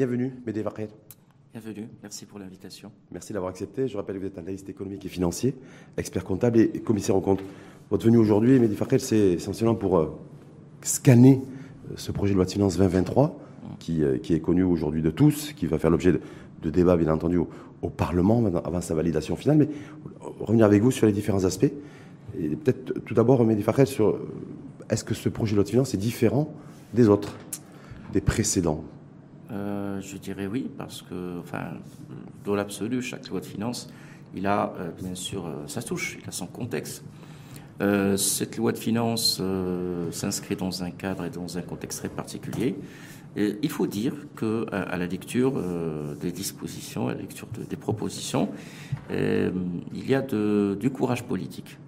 Bienvenue, Médé Bienvenue, merci pour l'invitation. Merci d'avoir accepté. Je rappelle que vous êtes analyste économique et financier, expert comptable et commissaire aux comptes. Votre venue aujourd'hui, Mehdi c'est essentiellement pour euh, scanner euh, ce projet de loi de finances 2023, qui, euh, qui est connu aujourd'hui de tous, qui va faire l'objet de, débats, bien entendu, au, Parlement avant sa validation finale. Mais revenir avec vous sur les différents aspects. Et peut-être tout d'abord, Mehdi sur est-ce que ce projet de loi de finances est différent des autres, des précédents? Je dirais oui, parce que, enfin, dans l'absolu, chaque loi de finances, il a bien sûr sa touche, il a son contexte. Euh, cette loi de finances euh, s'inscrit dans un cadre et dans un contexte très particulier. Et il faut dire que à, la lecture euh, des dispositions, à la lecture des propositions, il y a de, du courage politique.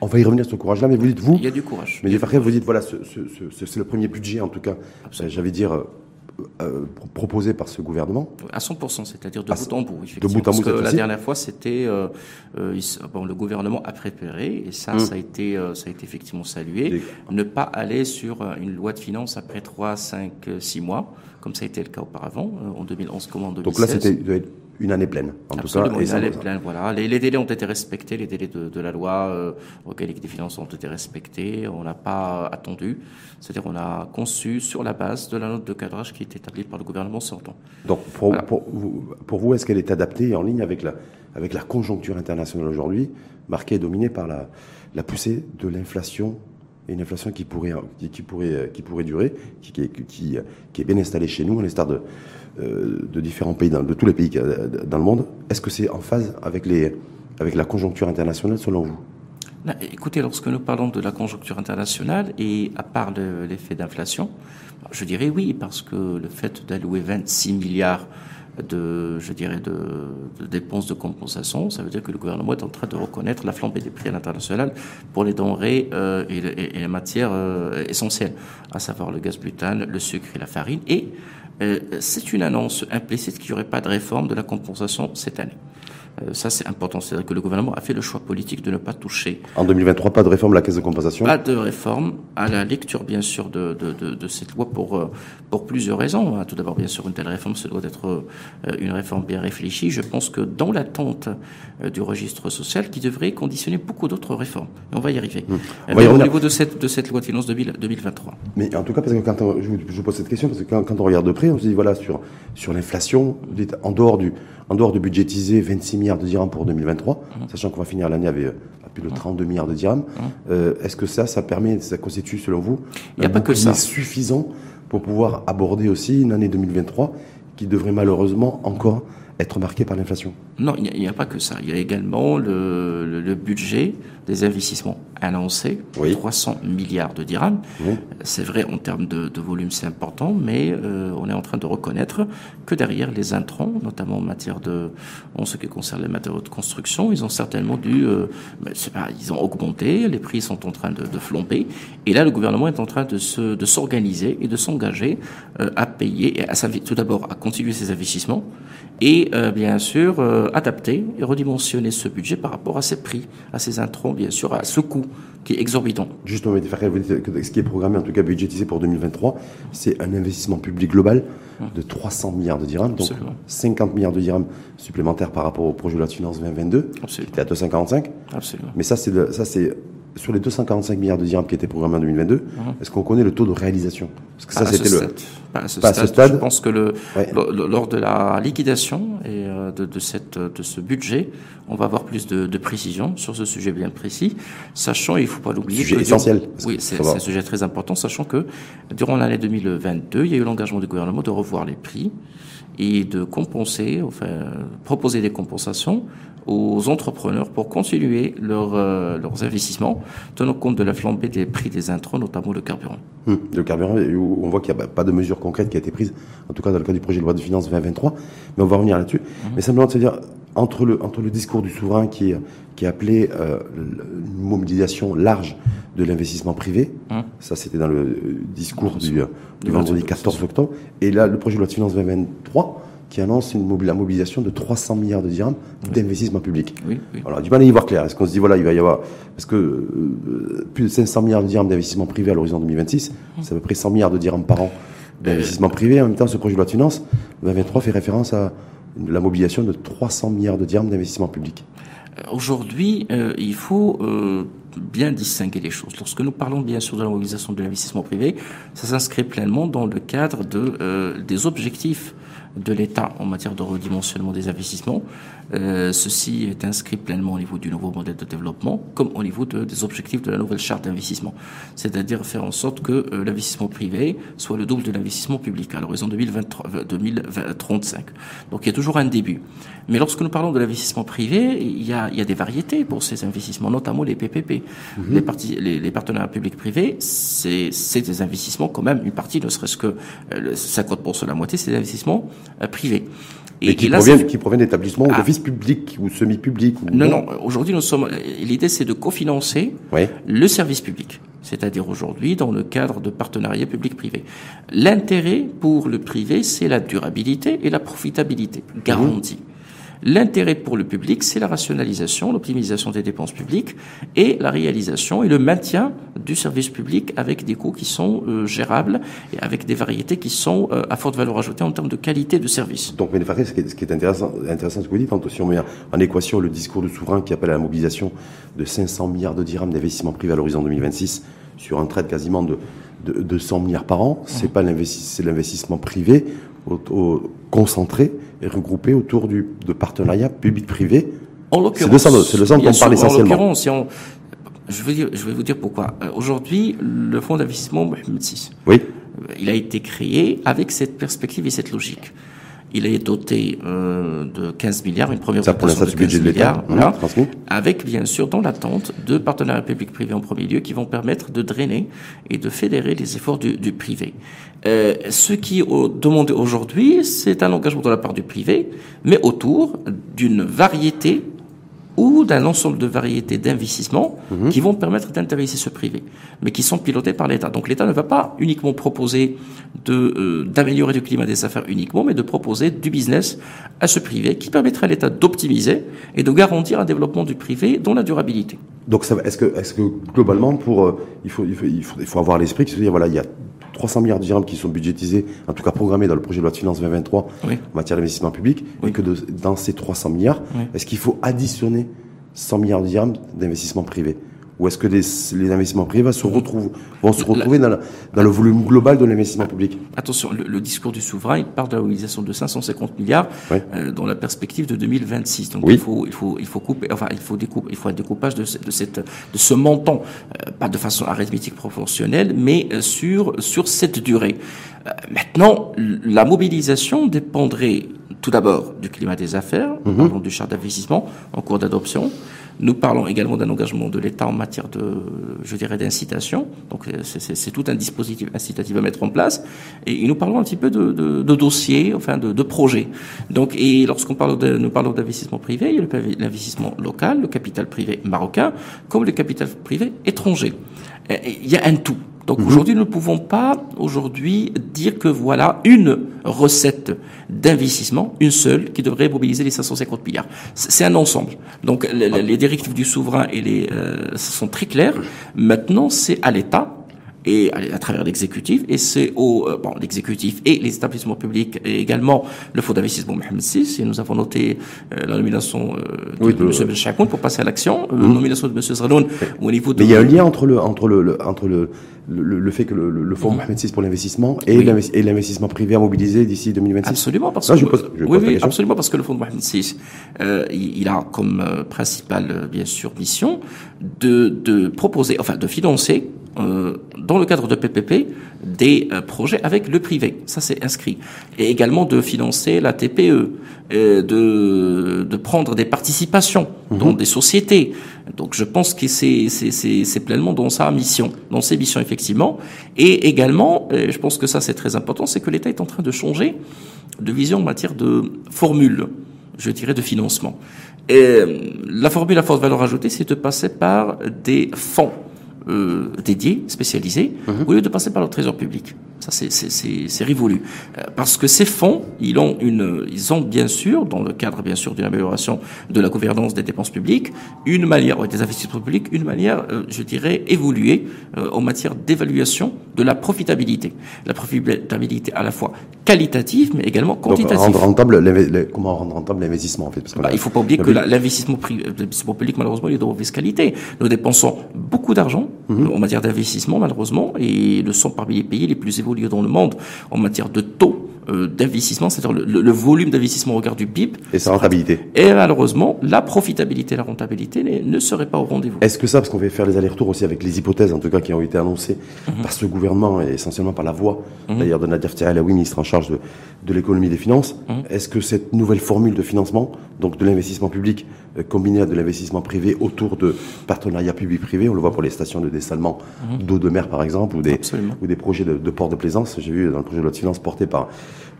On va y revenir sur ce courage-là, mais vous dites vous. Il y a du courage. Mais vous dites voilà, c'est le premier budget en tout cas. J'avais dire euh, proposé par ce gouvernement À 100%, c'est-à-dire de, bout en bout, effectivement. De bout en bout, parce que la dernière fois, c'était euh, euh, bon, le gouvernement a préparé, et ça, hum. ça a été, ça a été effectivement salué. Ne pas aller sur une loi de finances après 3, 5, 6 mois, comme ça a été le cas auparavant, en 2011 comme en 2016. Donc là, c'était une année pleine, en tout cas. une année pleine, voilà. Les, délais ont été respectés, les délais de, la loi euh, auxquels des finances ont été respectés. On n'a pas attendu. C'est-à-dire on a conçu sur la base de la note de cadrage qui est établie par le gouvernement sortant. Donc pour, pour, vous, est-ce qu'elle est adaptée et en ligne avec la, avec la conjoncture internationale aujourd'hui, marquée et dominée par la, la poussée de l'inflation et une inflation qui pourrait, qui, pourrait, qui pourrait durer, qui, qui, est bien installée chez nous, à l'instar de de différents pays, de tous les pays dans le monde. Est-ce que c'est en phase avec, les, avec la conjoncture internationale selon vous? Écoutez, lorsque nous parlons de la conjoncture internationale et à part l'effet d'inflation, je dirais oui, parce que le fait d'allouer 26 milliards de, je dirais, de, dépenses de compensation. Ça veut dire que le gouvernement est en train de reconnaître la flambée des prix à l'international pour les denrées euh, et, les matières euh, essentielles, à savoir le gaz butane, le sucre et la farine. Et euh, c'est une annonce implicite qu'il n'y aurait pas de réforme de la compensation cette année. Euh, ça, c'est important. C'est-à-dire que le gouvernement a fait le choix politique de ne pas toucher. En 2023, pas de réforme de la caisse de compensation Pas de réforme, à la lecture, bien sûr, de, de, de, de cette loi pour, euh, pour plusieurs raisons. Hein. Tout d'abord, bien sûr, une telle réforme, ce doit être euh, une réforme bien réfléchie. Je pense que dans l'attente du registre social, qui devrait conditionner beaucoup d'autres réformes. Et on va y arriver. Mmh. au niveau de cette, de cette loi de finances 2023. Mais en tout cas, parce que quand je, vous, pose cette question, parce que quand, quand, on regarde de près, on se dit, voilà, sur, sur l'inflation, en dehors du, en dehors de budgétiser 26 milliards de dirhams pour 2023, mmh. sachant qu'on va finir l'année avec euh, plus de 32 mmh. milliards de dirhams, mmh. euh, est-ce que ça, ça permet, ça constitue selon vous, Il n'y a pas que ça. suffisant pour pouvoir aborder aussi une année 2023 qui devrait malheureusement encore être marquée par l'inflation? Non, il n'y a, pas que ça. Il y a également le, le budget des investissements annoncés, 300 milliards de dirhams. C'est vrai en termes de, de volume, c'est important, mais euh, on est en train de reconnaître que derrière les intrants, notamment en matière de, en ce qui concerne les matériaux de construction, ils ont certainement dû, euh, pas, ils ont augmenté, les prix sont en train de, de flamber, et là le gouvernement est en train de se, de s'organiser et de s'engager euh, à payer, et à tout d'abord à continuer ses investissements, et euh, bien sûr adapter et redimensionner ce budget par rapport à ces prix, à ces intrants bien sûr, à ce coût qui est exorbitant. Justement, vous dites que ce qui est programmé, en tout cas budgétisé pour 2023, c'est un investissement public global hum. de 300 milliards de dirhams, donc 50 milliards de dirhams supplémentaires par rapport au projet de loi de finances 2022, Absolument. qui était à 245. Absolument. Mais ça, c'est ça, c'est sur les 245 milliards de dirhams qui étaient programmés en 2022, hum. est-ce qu'on connaît le taux de réalisation? Parce que ça, c'était le. Pas à, ce, stade, Je pense que le, lors de la liquidation et euh, de, de, cette, de ce budget, on va avoir plus de, de précision sur ce sujet bien précis, sachant, il ne faut pas l'oublier. Sujet essentiel. Oui, c'est un sujet très important, sachant que durant l'année 2022, il y a eu l'engagement du gouvernement de revoir les prix et de compenser, enfin, proposer des compensations aux entrepreneurs pour continuer leur, euh, leurs investissements, tenant compte de la flambée des prix des intrants, notamment le carburant. Hum, le carburant, on voit qu'il n'y a pas de mesure concrète qui a été prise, en tout cas dans le cas du projet de loi de finances 2023, mais on va revenir là-dessus. Hum. Mais simplement de se dire, entre le, entre le discours du souverain qui, qui appelait euh, une mobilisation large de l'investissement privé, hum. ça c'était dans le discours du, du vendredi 14 octobre, et là le projet de loi de finances 2023, qui annonce une la mobilisation de 300 milliards de dirhams d'investissement public. Oui, oui. Alors, du mal à y voir clair. Est-ce qu'on se dit, voilà, il va y avoir, parce que euh, plus de 500 milliards de dirhams d'investissement privé à l'horizon 2026, c'est à peu près 100 milliards de dirhams par an d'investissement privé. En même temps, ce projet de loi de finances 2023 fait référence à la mobilisation de 300 milliards de dirhams d'investissement public. Aujourd'hui, il faut bien distinguer les choses. Lorsque nous parlons bien sûr de la mobilisation de l'investissement privé, ça s'inscrit pleinement dans le cadre de, euh, des objectifs de l'État en matière de redimensionnement des investissements. Euh, ceci est inscrit pleinement au niveau du nouveau modèle de développement, comme au niveau des objectifs de la nouvelle charte d'investissement. C'est-à-dire faire en sorte que euh, l'investissement privé soit le double de l'investissement public à l'horizon 2035. Donc il y a toujours un début. Mais lorsque nous parlons de l'investissement privé, il y, a, il y a des variétés pour ces investissements, notamment les PPP. Mhm. les, parties, les, les, partenariats publics-privés, c'est des investissements quand même, une partie, ne serait-ce que 50%, euh, la moitié, c'est des investissements privés. Et, qui, proviennent, qui proviennent d'établissements ah. D'office public ou semi-public Non, non. Aujourd'hui, nous sommes. L'idée, c'est de cofinancer le service public. C'est-à-dire aujourd'hui, dans le cadre de partenariats public-privé. L'intérêt pour le privé, c'est la durabilité et la profitabilité garantie. L'intérêt pour le public, c'est la rationalisation, l'optimisation des dépenses publiques et la réalisation et le maintien du service public avec des coûts qui sont euh, gérables et avec des variétés qui sont euh, à forte valeur ajoutée en termes de qualité de service. Donc, mais ce qui est, intéressant, intéressant ce que vous dites, si on met en équation le discours du souverain qui appelle à la mobilisation de 500 milliards de dirhams d'investissement privé à l'horizon 2026 sur un trait quasiment de, de, 100 milliards par an, c'est pas l'investissement privé au, concentré et regroupé autour du, de partenariats public-privé. En l'occurrence, c'est le centre dont on parle essentiellement. Si on, je, vais dire, je vais vous dire pourquoi. Euh, aujourd'hui, le fonds d'investissement Mohamed VI, oui. il a été créé avec cette perspective et cette logique. Il est doté euh, de 15 milliards, une première Ça pour de 15 milliards, voilà, avec bien sûr dans l'attente de partenariats publics-privés en premier lieu qui vont permettre de drainer et de fédérer les efforts du, du privé. Euh, ce qui est demandé aujourd'hui, c'est un engagement de la part du privé, mais autour d'une variété ou d'un ensemble de variétés d'investissements mhm. qui vont permettre d'intéresser ce privé, mais qui sont pilotés par l'État. Donc l'État ne va pas uniquement proposer de euh, d'améliorer le climat des affaires uniquement, mais de proposer du business à ce privé qui permettrait à l'État d'optimiser et de garantir un développement du privé dont la durabilité. Donc est-ce que, est que globalement, pour, euh, il, faut, il, faut, il, faut, avoir l'esprit qui se dit, voilà, il y a 300 milliards de dirhams qui sont budgétisés, en tout cas programmés dans le projet de loi de finances 2023 en matière d'investissement public, et que dans ces 300 milliards, est-ce qu'il faut additionner 100 milliards de dirhams d'investissement privé? Ou est-ce que les, les, investissements privés se retrouvent, vont se retrouver dans, dans, le volume global de l'investissement public Attention, le, discours du souverain, il parle de la mobilisation de 550 milliards euh, dans la perspective de 2026. Donc il faut, il faut, il faut couper, enfin il faut découper, il faut un découpage de, de cette, de ce montant, euh, pas de façon arithmétique proportionnelle, mais euh, sur sur cette durée. maintenant, la mobilisation dépendrait tout d'abord du climat des affaires, mm du charte d'investissement en cours d'adoption. Nous parlons également d'un engagement de l'État en matière de, je dirais, d'incitation. Donc c'est tout un dispositif incitatif à mettre en place. Et nous parlons un petit peu de, dossiers, enfin de, de, projets. Donc et lorsqu'on parle de, nous parlons d'investissement privé, il y a l'investissement local, le capital privé marocain, comme le capital privé étranger. il y a un tout. Donc mhm. aujourd'hui, nous ne pouvons pas aujourd'hui dire que voilà une recette d'investissement, une seule, qui devrait mobiliser les 550 milliards. C'est un ensemble. Donc les, directives du souverain et les euh, sont très claires. Maintenant, c'est à l'État et à, travers l'exécutif, et c'est au euh, bon, l'exécutif et les établissements publics et également le fonds d'investissement Mohamed VI, et nous avons noté euh, la nomination euh, de, M. Chakoun pour passer à l'action, la mmh. nomination de M. Zraloun au niveau de... Mais il y a un lien entre le, entre le, entre le, le, fait que le, fonds mmh. Mohamed VI pour l'investissement et l'investissement privé à mobiliser d'ici 2026 Absolument, parce que... Je pose, je oui, oui absolument, parce que le fonds Mohamed VI, euh, il a comme principale, bien sûr, mission de, de proposer, enfin de financer euh, dans le cadre de PPP des euh, projets avec le privé. Ça, c'est inscrit. Et également de financer la TPE, euh, de, de prendre des participations mhm. dans des sociétés. Donc, je pense que c'est, c'est, c'est, pleinement dans sa mission, dans ses missions, effectivement. Et également, je pense que ça, c'est très important, c'est que l'État est en train de changer de vision en matière de formule, je dirais, de financement. Et la formule à forte valeur ajoutée, c'est de passer par des fonds euh, dédiés, spécialisés, mhm. au lieu de passer par le trésor public. Ça, c'est révolu. Euh, parce que ces fonds, ils ont, une, ils ont bien sûr, dans le cadre bien sûr d'une amélioration de la gouvernance des dépenses publiques, une manière, ouais, des investissements publics, une manière, euh, je dirais, évoluée euh, en matière d'évaluation de la profitabilité. La profitabilité à la fois qualitative, mais également quantitative. Donc, rendre rentable, comment rendre rentable l'investissement, en fait parce bah, Il faut pas oublier que l'investissement public, malheureusement, il est de mauvaise qualité. Nous dépensons beaucoup d'argent en matière d'investissement, malheureusement, et le sont parmi les pays les plus évolués dans le monde en matière de taux euh, d'investissement, c'est-à-dire le, volume d'investissement au regard du PIB. Et sa rentabilité. Et malheureusement, la profitabilité et la rentabilité ne seraient pas au rendez-vous. Est-ce que ça, parce qu'on va faire les allers-retours aussi avec les hypothèses, en tout cas, qui ont été annoncées mhm. par ce gouvernement et essentiellement par la voix, mhm. d'ailleurs, de Nadir Tirelaoui, ministre en charge de, de l'économie et des finances, mhm. est-ce que cette nouvelle formule de financement, donc de l'investissement public combiné à de l'investissement privé autour de partenariats publics-privés, on le voit pour les stations de dessalement d'eau de mer, par exemple, ou des, ou des projets de, de port de plaisance, j'ai vu dans le projet de loi de finances porté par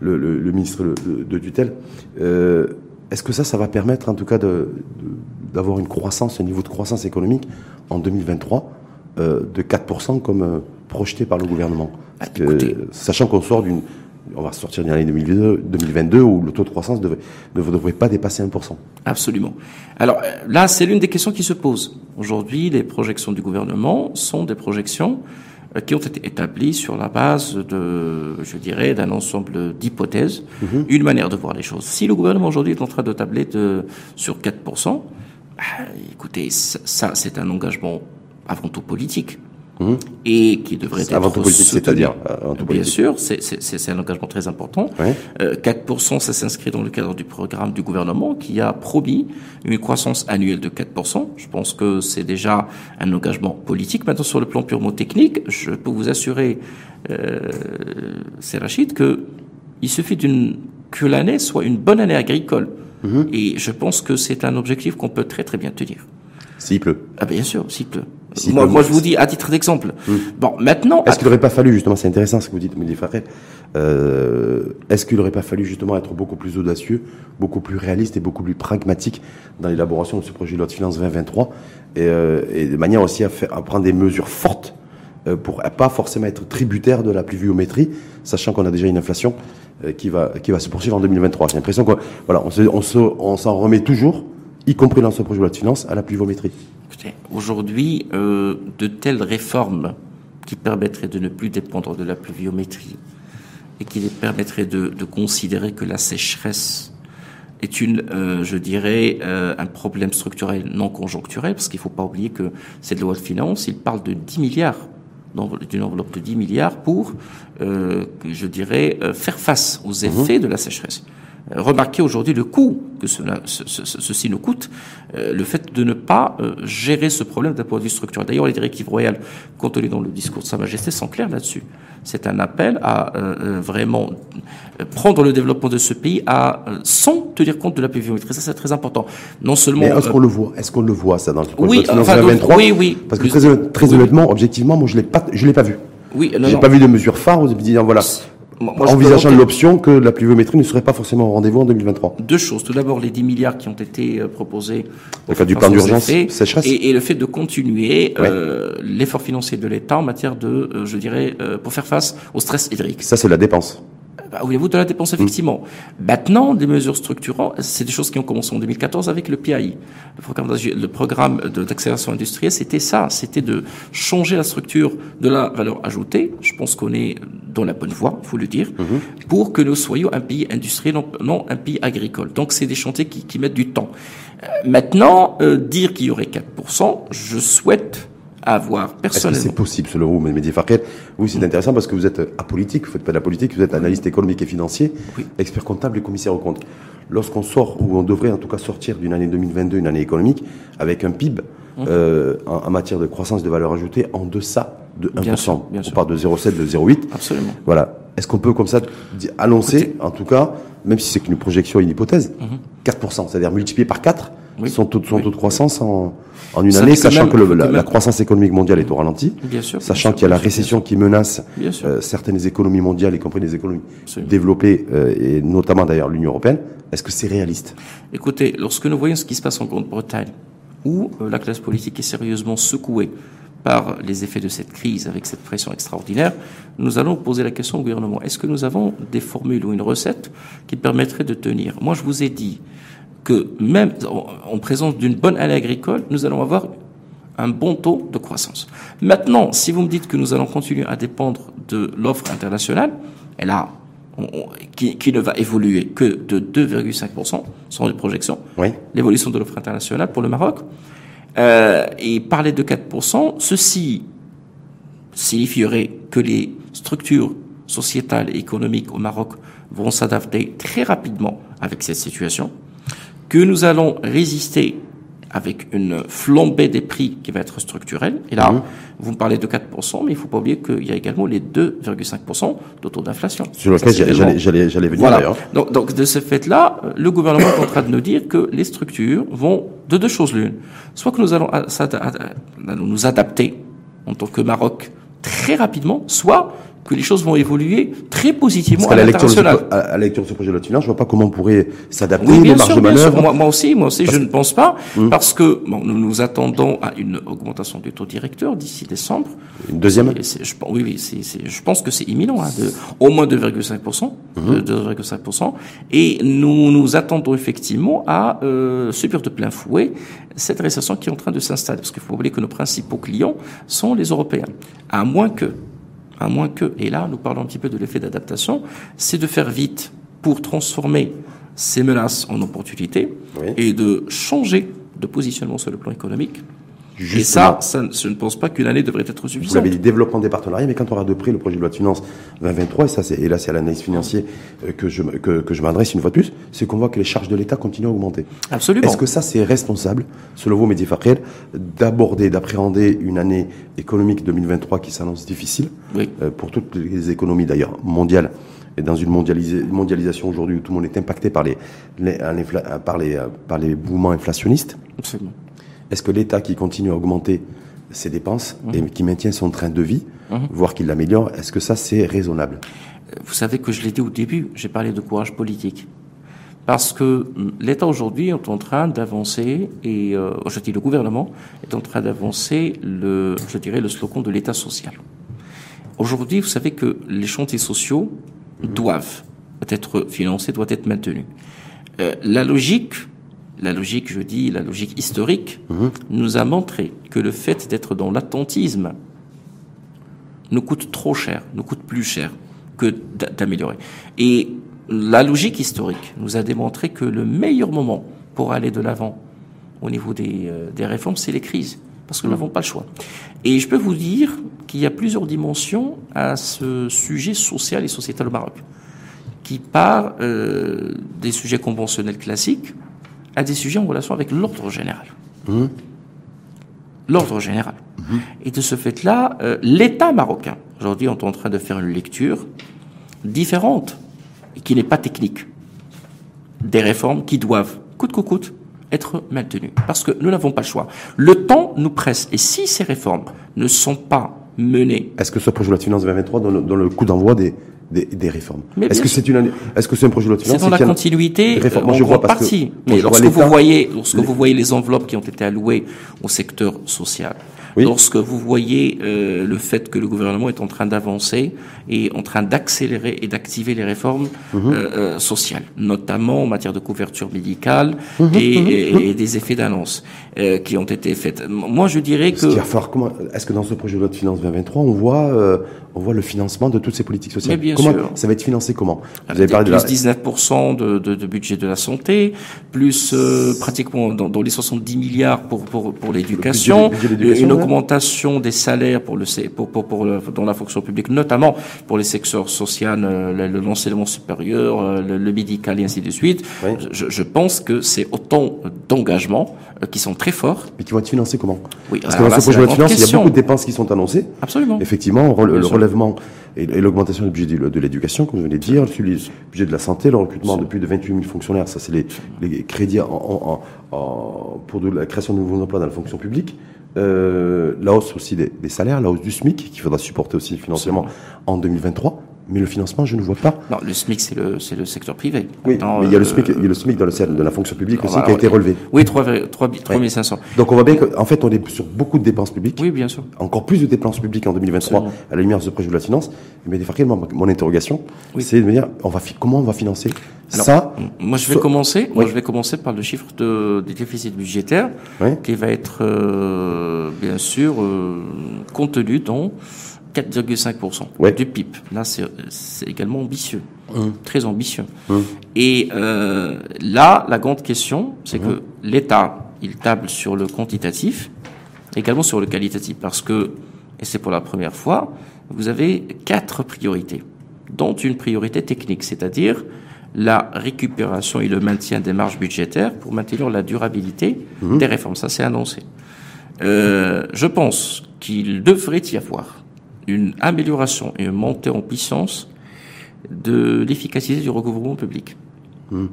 le, ministre de, tutelle. Euh, est-ce que ça, ça va permettre en tout cas d'avoir une croissance, un niveau de croissance économique en 2023 euh, de 4% comme euh, projeté par le gouvernement? Ah, Sachant qu'on sort d'une... On va sortir d'une année 2022, où le taux de croissance ne devrait pas dépasser 1%. Absolument. Alors là, c'est l'une des questions qui se posent. Aujourd'hui, les projections du gouvernement sont des projections euh, qui ont été établis sur la base de, je dirais, d'un ensemble d'hypothèses, mhm. une manière de voir les choses. Si le gouvernement aujourd'hui est en train de tabler de, sur 4%, bah, écoutez, ça, c'est un engagement avant tout politique. Mhm. et qui devrait être avant tout politique, c'est-à-dire euh, Bien sûr, c'est un engagement très important. 4%, euh, ça s'inscrit dans le cadre du programme du gouvernement qui a promis une croissance annuelle de 4%. Je pense que c'est déjà un engagement politique. Maintenant, sur le plan purement technique, je peux vous assurer, euh, c'est Rachid, que il suffit d'une que l'année soit une bonne année agricole. Mhm. Et je pense que c'est un objectif qu'on peut très très bien tenir. S'il pleut. Ah bien sûr, s'il pleut moi, je vous dis à titre d'exemple. Hmm. Bon, maintenant. Est-ce qu'il n'aurait pas fallu justement, c'est intéressant ce que vous dites, Mehdi euh, est-ce qu'il n'aurait pas fallu justement être beaucoup plus audacieux, beaucoup plus réaliste et beaucoup plus pragmatique dans l'élaboration de ce projet de loi de finances 2023 et, euh, et de manière aussi à, faire, à prendre des mesures fortes euh, pour pas forcément être tributaire de la pluviométrie, sachant qu'on a déjà une inflation euh, qui va qui va se poursuivre en 2023. J'ai l'impression qu'on voilà, on s'en on s'en remet toujours, y compris dans ce projet de loi de finances, à la pluviométrie. Aujourd'hui, euh, de telles réformes qui permettraient de ne plus dépendre de la pluviométrie et qui permettraient de, considérer que la sécheresse est une, euh, je dirais, euh, un problème structurel non conjoncturel, parce qu'il ne faut pas oublier que cette loi de finances, il parle de 10 milliards, d'une enveloppe de 10 milliards pour, je dirais, faire face aux mmh. effets de la sécheresse. Remarquez aujourd'hui le coût que cela, ceci nous coûte, euh, le fait de ne pas euh, gérer ce problème d'un point de vue structurel. D'ailleurs, les directives royales contenues dans le discours de Sa Majesté sont claires là-dessus. C'est un appel à euh, vraiment prendre le développement de ce pays à sans tenir compte de la pluviométrie. Ça, c'est très important. Non seulement. est-ce qu'on le voit Est-ce qu'on le voit ça dans le oui, enfin, 23 Oui, oui. Parce que très, très honnêtement, objectivement, moi, je je l'ai pas vu. Oui, j'ai pas vu de mesures phares. Vous disant voilà envisageant l'option que la pluviométrie ne serait pas forcément au rendez-vous en 2023 Deux choses. Tout d'abord, les 10 milliards qui ont été euh, proposés le fait du plan d'urgence sécheresse et, et, le fait de continuer euh, l'effort financier de l'État en matière de, euh, je dirais, euh, pour faire face au stress hydrique. Ça, c'est la dépense. Bah, voulez-vous de la dépense, effectivement. Maintenant, des mesures structurantes, c'est des choses qui ont commencé en 2014 avec le PAI. Le programme, d'accélération industrielle, c'était ça. C'était de changer la structure de la valeur ajoutée. Je pense qu'on est dans la bonne voie, il faut le dire, mhm. pour que nous soyons un pays industriel, non, un pays agricole. Donc, c'est des chantiers qui, qui, mettent du temps. Euh, maintenant, euh, dire qu'il y aurait 4%, je souhaite avoir personnellement. c'est possible selon vous, Mehdi Farkel Oui, c'est intéressant parce que vous êtes apolitique, vous faites pas de la politique, vous êtes analyste économique et financier, expert comptable et commissaire aux comptes. Lorsqu'on sort, ou on devrait en tout cas sortir d'une année 2022, une année économique, avec un PIB mmh. euh, en, matière de croissance de valeur ajoutée en deçà de 1%. Bien sûr, on part de 0,7, de 0,8. Absolument. Voilà. Est-ce qu'on peut comme ça annoncer, en tout cas, même si c'est qu'une projection, une hypothèse, 4%, mmh. c'est-à-dire multiplié par 4 son, taux, son taux de croissance en, en une année, sachant que, la, croissance économique mondiale est au ralenti, bien sûr, sachant qu'il y a la récession qui menace euh, certaines économies mondiales, y compris les économies développées, euh, et notamment d'ailleurs l'Union européenne, est-ce que c'est réaliste? Écoutez, lorsque nous voyons ce qui se passe en Grande-Bretagne, où euh, la classe politique est sérieusement secouée par les effets de cette crise, avec cette pression extraordinaire, nous allons poser la question au gouvernement. Est-ce que nous avons des formules ou une recette qui permettrait de tenir? Moi, je vous ai dit que même en présence d'une bonne année agricole, nous allons avoir un bon taux de croissance. Maintenant, si vous me dites que nous allons continuer à dépendre de l'offre internationale, et là, qui, qui, ne va évoluer que de 2,5%, sans les projections, oui. l'évolution de l'offre internationale pour le Maroc, euh, et parler de 4%, ceci signifierait que les structures sociétales et économiques au Maroc vont s'adapter très rapidement avec cette situation, que nous allons résister avec une flambée des prix qui va être structurelle. Et là, mhm. vous me parlez de 4%, mais il ne faut pas oublier qu'il y a également les 2,5% de taux d'inflation. Sur lequel j'allais venir voilà. Donc, donc, de ce fait-là, le gouvernement est en train de nous dire que les structures vont de deux choses l'une. Soit que nous allons nous adapter en tant que Maroc très rapidement, soit que les choses vont évoluer très positivement à, la lecture de ce, à la lecture de ce projet de loi de finances, je vois pas comment on pourrait s'adapter, oui, les marges de manœuvre. Moi, moi, aussi, moi aussi, je ne pense pas, hum. parce que bon, nous nous attendons à une augmentation du taux directeur d'ici décembre. Une deuxième je, Oui, oui, c'est, je pense que c'est imminent, hein, de, au moins 2,5%, hum. 2,5%, et nous nous attendons effectivement à euh, subir de plein fouet cette récession qui est en train de s'installer, parce qu'il faut oublier que nos principaux clients sont les Européens, à moins que à moins que, et là nous parlons un petit peu de l'effet d'adaptation, c'est de faire vite pour transformer ces menaces en opportunités et de changer de positionnement sur le plan économique et ça, je ne pense pas qu'une année devrait être suffisante. Vous avez dit développement des partenariats, mais quand on regarde de près le projet de loi de finances 2023, et, ça, et là c'est à l'analyse financière euh, que je, que, que je m'adresse une fois de plus, c'est qu'on voit que les charges de l'État continuent à augmenter. Absolument. Est-ce que ça c'est responsable, selon vous, Mehdi Fakhel, d'aborder, d'appréhender une année économique 2023 qui s'annonce difficile, oui. euh, pour toutes les économies d'ailleurs mondiales et dans une mondialisation aujourd'hui où tout le monde est impacté par les, les, par les, par les mouvements inflationnistes. Absolument. Est-ce que l'État qui continue à augmenter ses dépenses et mhm. qui maintient son train de vie, mhm. voire qu'il l'améliore, est-ce que ça c'est raisonnable? Vous savez que je l'ai dit au début, j'ai parlé de courage politique. Parce que l'État aujourd'hui est en train d'avancer, et euh, je dis le gouvernement est en train d'avancer le, je dirais, le slogan de l'État social. Aujourd'hui, vous savez que les chantiers sociaux mhm. doivent être financés, doivent être maintenus. Euh, la logique la logique, je dis, la logique historique, mhm. nous a montré que le fait d'être dans l'attentisme nous coûte trop cher, nous coûte plus cher que d'améliorer. Et la logique historique nous a démontré que le meilleur moment pour aller de l'avant au niveau des, euh, des réformes, c'est les crises, parce que nous mhm. n'avons pas le choix. Et je peux vous dire qu'il y a plusieurs dimensions à ce sujet social et sociétal au Maroc, qui part euh, des sujets conventionnels classiques, à des sujets en relation avec l'ordre général. Mmh. L'ordre général. Mmh. Et de ce fait-là, euh, l'État marocain, aujourd'hui, est en train de faire une lecture différente, et qui n'est pas technique, des réformes qui doivent, coûte que coûte, être maintenues. Parce que nous n'avons pas le choix. Le temps nous presse. Et si ces réformes ne sont pas menées... Est-ce que ce projet de loi de finances 2023 dans dans le coup d'envoi des, des, réformes. Est-ce que c'est une, est-ce que c'est un projet de loi de finances C'est dans la continuité, Moi, je vois partie. Mais lorsque vous voyez, lorsque vous voyez les enveloppes qui ont été allouées au secteur social, lorsque vous voyez euh, le fait que le gouvernement est en train d'avancer et en train d'accélérer et d'activer les réformes mhm. euh, euh, sociales, notamment en matière de couverture médicale mhm, et, mhm, et, des effets d'annonce euh, qui ont été faits. Moi, je dirais que... Est-ce que dans ce projet de loi de finances 2023, on voit, euh, on voit le financement de toutes ces politiques sociales? Bien comment, sûr. Ça va être financé comment? Vous avez parlé plus de 19% de, de, de, budget de la santé, plus pratiquement dans, dans, les 70 milliards pour, pour, pour l'éducation, une augmentation des salaires pour le, pour, pour, pour, dans la fonction publique, notamment pour les secteurs sociaux, euh, l'enseignement supérieur, euh, le, médical et ainsi de suite. Je, je, pense que c'est autant d'engagements euh, qui sont très forts. Mais qui vont être financés comment? Oui, Parce que dans ce projet de finance, il y a beaucoup de dépenses qui sont annoncées. Absolument. Effectivement, le relèvement et, l'augmentation du budget de, l'éducation, comme je venais de dire, le budget de la santé, le recrutement de plus de 28 000 fonctionnaires, ça c'est les, les, crédits en, en, pour de la création de nouveaux emplois dans la fonction publique. Euh, la hausse aussi des, des, salaires, la hausse du SMIC, qu'il faudra supporter aussi financièrement en 2023. Mais le financement, je ne vois pas. Non, le SMIC, c'est le, c'est le secteur privé. Oui, mais il y a le SMIC, il y a le SMIC dans le de la fonction publique aussi qui a été relevé. Oui, 3, 3, 3500. Donc on voit bien qu'en fait, on est sur beaucoup de dépenses publiques. Oui, bien sûr. Encore plus de dépenses publiques en 2023 à la lumière de ce projet de la finance. Mais mon, mon interrogation, c'est de me dire, on va, comment on va financer ça Moi, je vais commencer. Moi, je vais commencer par le chiffre de, des déficits budgétaires, qui va être, euh, bien sûr, euh, contenu dans 4,5% du PIB. Là, c'est également ambitieux, hum. très ambitieux. Hum. Et euh, là, la grande question, c'est hum. que l'État, il table sur le quantitatif, également sur le qualitatif, parce que, et c'est pour la première fois, vous avez quatre priorités, dont une priorité technique, c'est-à-dire la récupération et le maintien des marges budgétaires pour maintenir la durabilité des réformes. Ça, c'est annoncé. Euh, je pense qu'il devrait y avoir une amélioration et une montée en puissance de l'efficacité du recouvrement public. Hmm.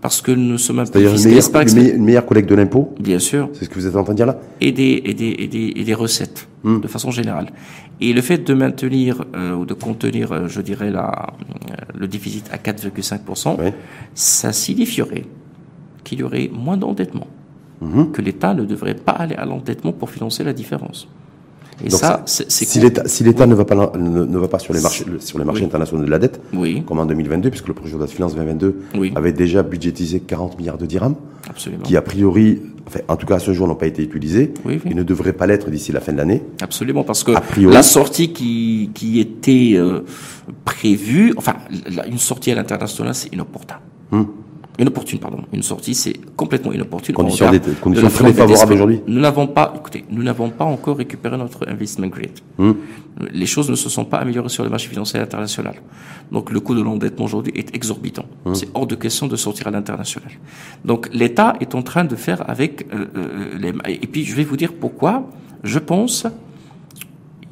Parce que nous sommes un peu C'est-à-dire une, meilleure collecte de l'impôt Bien sûr. C'est ce que vous êtes en train de dire là et des, et des, et des, et des recettes, hmm. de façon générale. Et le fait de maintenir euh, ou de contenir, euh, je dirais, la, le déficit à 4,5%, ça signifierait qu'il y aurait moins d'endettement. Hmm. Que l'État ne devrait pas aller à l'endettement pour financer la différence. Et ça, c'est si l'État si l'État ne va pas ne, va pas sur les marchés sur les marchés internationaux de la dette, oui. comme en 2022, puisque le projet de loi de finances 2022 avait déjà budgétisé 40 milliards de dirhams, Absolument. qui a priori, enfin, en tout cas à ce jour, n'ont pas été utilisés, et ne devraient pas l'être d'ici la fin de l'année. Absolument, parce que la sortie qui qui était euh, prévue, enfin, une sortie à l'international, c'est inopportun. Hum inopportune, pardon. Une sortie, c'est complètement inopportune. Conditions, conditions très favorables aujourd'hui. Nous n'avons pas, écoutez, nous n'avons pas encore récupéré notre investment grade. Hmm. Les choses ne se sont pas améliorées sur le marché financier international. Donc le coût de l'endettement aujourd'hui est exorbitant. Hmm. C'est hors de question de sortir à l'international. Donc l'État est en train de faire avec euh, euh, les. Et puis je vais vous dire pourquoi. Je pense,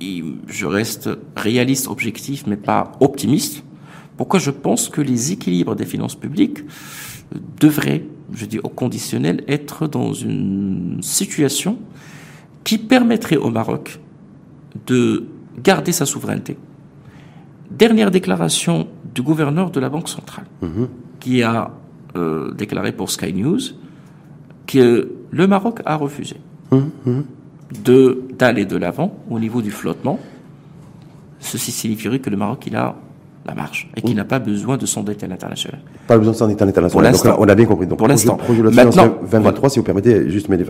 et je reste réaliste, objectif, mais pas optimiste. Pourquoi je pense que les équilibres des finances publiques devrait, je dis au conditionnel, être dans une situation qui permettrait au Maroc de garder sa souveraineté. Dernière déclaration du gouverneur de la Banque centrale, mhm. qui a euh, déclaré pour Sky News que le Maroc a refusé mhm, mhm. de d'aller de l'avant au niveau du flottement. Ceci signifierait que le Maroc il a la marche et qui n'a pas besoin de s'endetter à l'international. Pas besoin de s'endetter à l'international. Donc on a bien compris. Donc, pour l'instant. Maintenant, 2023, si vous permettez, juste mes mm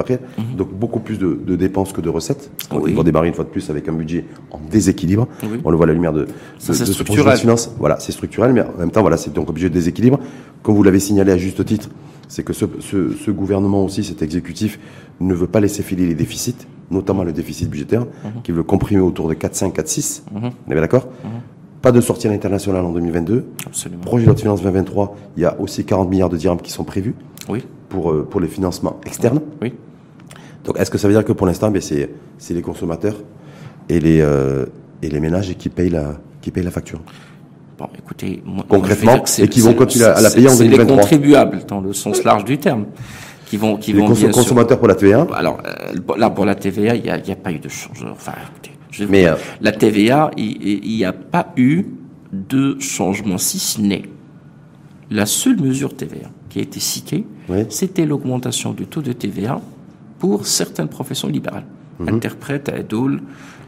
donc beaucoup plus de, de, dépenses que de recettes. On va démarrer une fois de plus avec un budget en déséquilibre. On le voit à la lumière de, de, ce projet de finance. Voilà, c'est structurel, mais en même temps, voilà, c'est donc obligé de déséquilibre. Comme vous l'avez signalé à juste titre, c'est que ce, ce, ce, gouvernement aussi, cet exécutif, ne veut pas laisser filer les déficits, notamment le déficit budgétaire, mhm. qui veut comprimer autour de 4,5, 4,6. Mm On est bien d'accord mhm. Pas de sortie à l'international en 2022. Absolument. Projet de loi de finances 2023, il y a aussi 40 milliards de dirhams qui sont prévus oui. pour, euh, pour les financements externes. Oui. Donc est-ce que ça veut dire que pour l'instant, ben, c'est les consommateurs et les, euh, et les ménages qui payent la, qui payent la facture? Bon, écoutez, concrètement, et qui vont continuer à la payer en 2023. C'est les contribuables, dans le sens large du terme, qui vont, qui les vont consommateurs pour la TVA. Alors euh, là, pour la TVA, il n'y a, a, pas eu de changement. Enfin, écoutez, mais euh, la TVA, il n'y a pas eu de changement, si ce n'est la seule mesure TVA qui a été citée, c'était l'augmentation du taux de TVA pour certaines professions libérales, mhm. interprètes, adoul,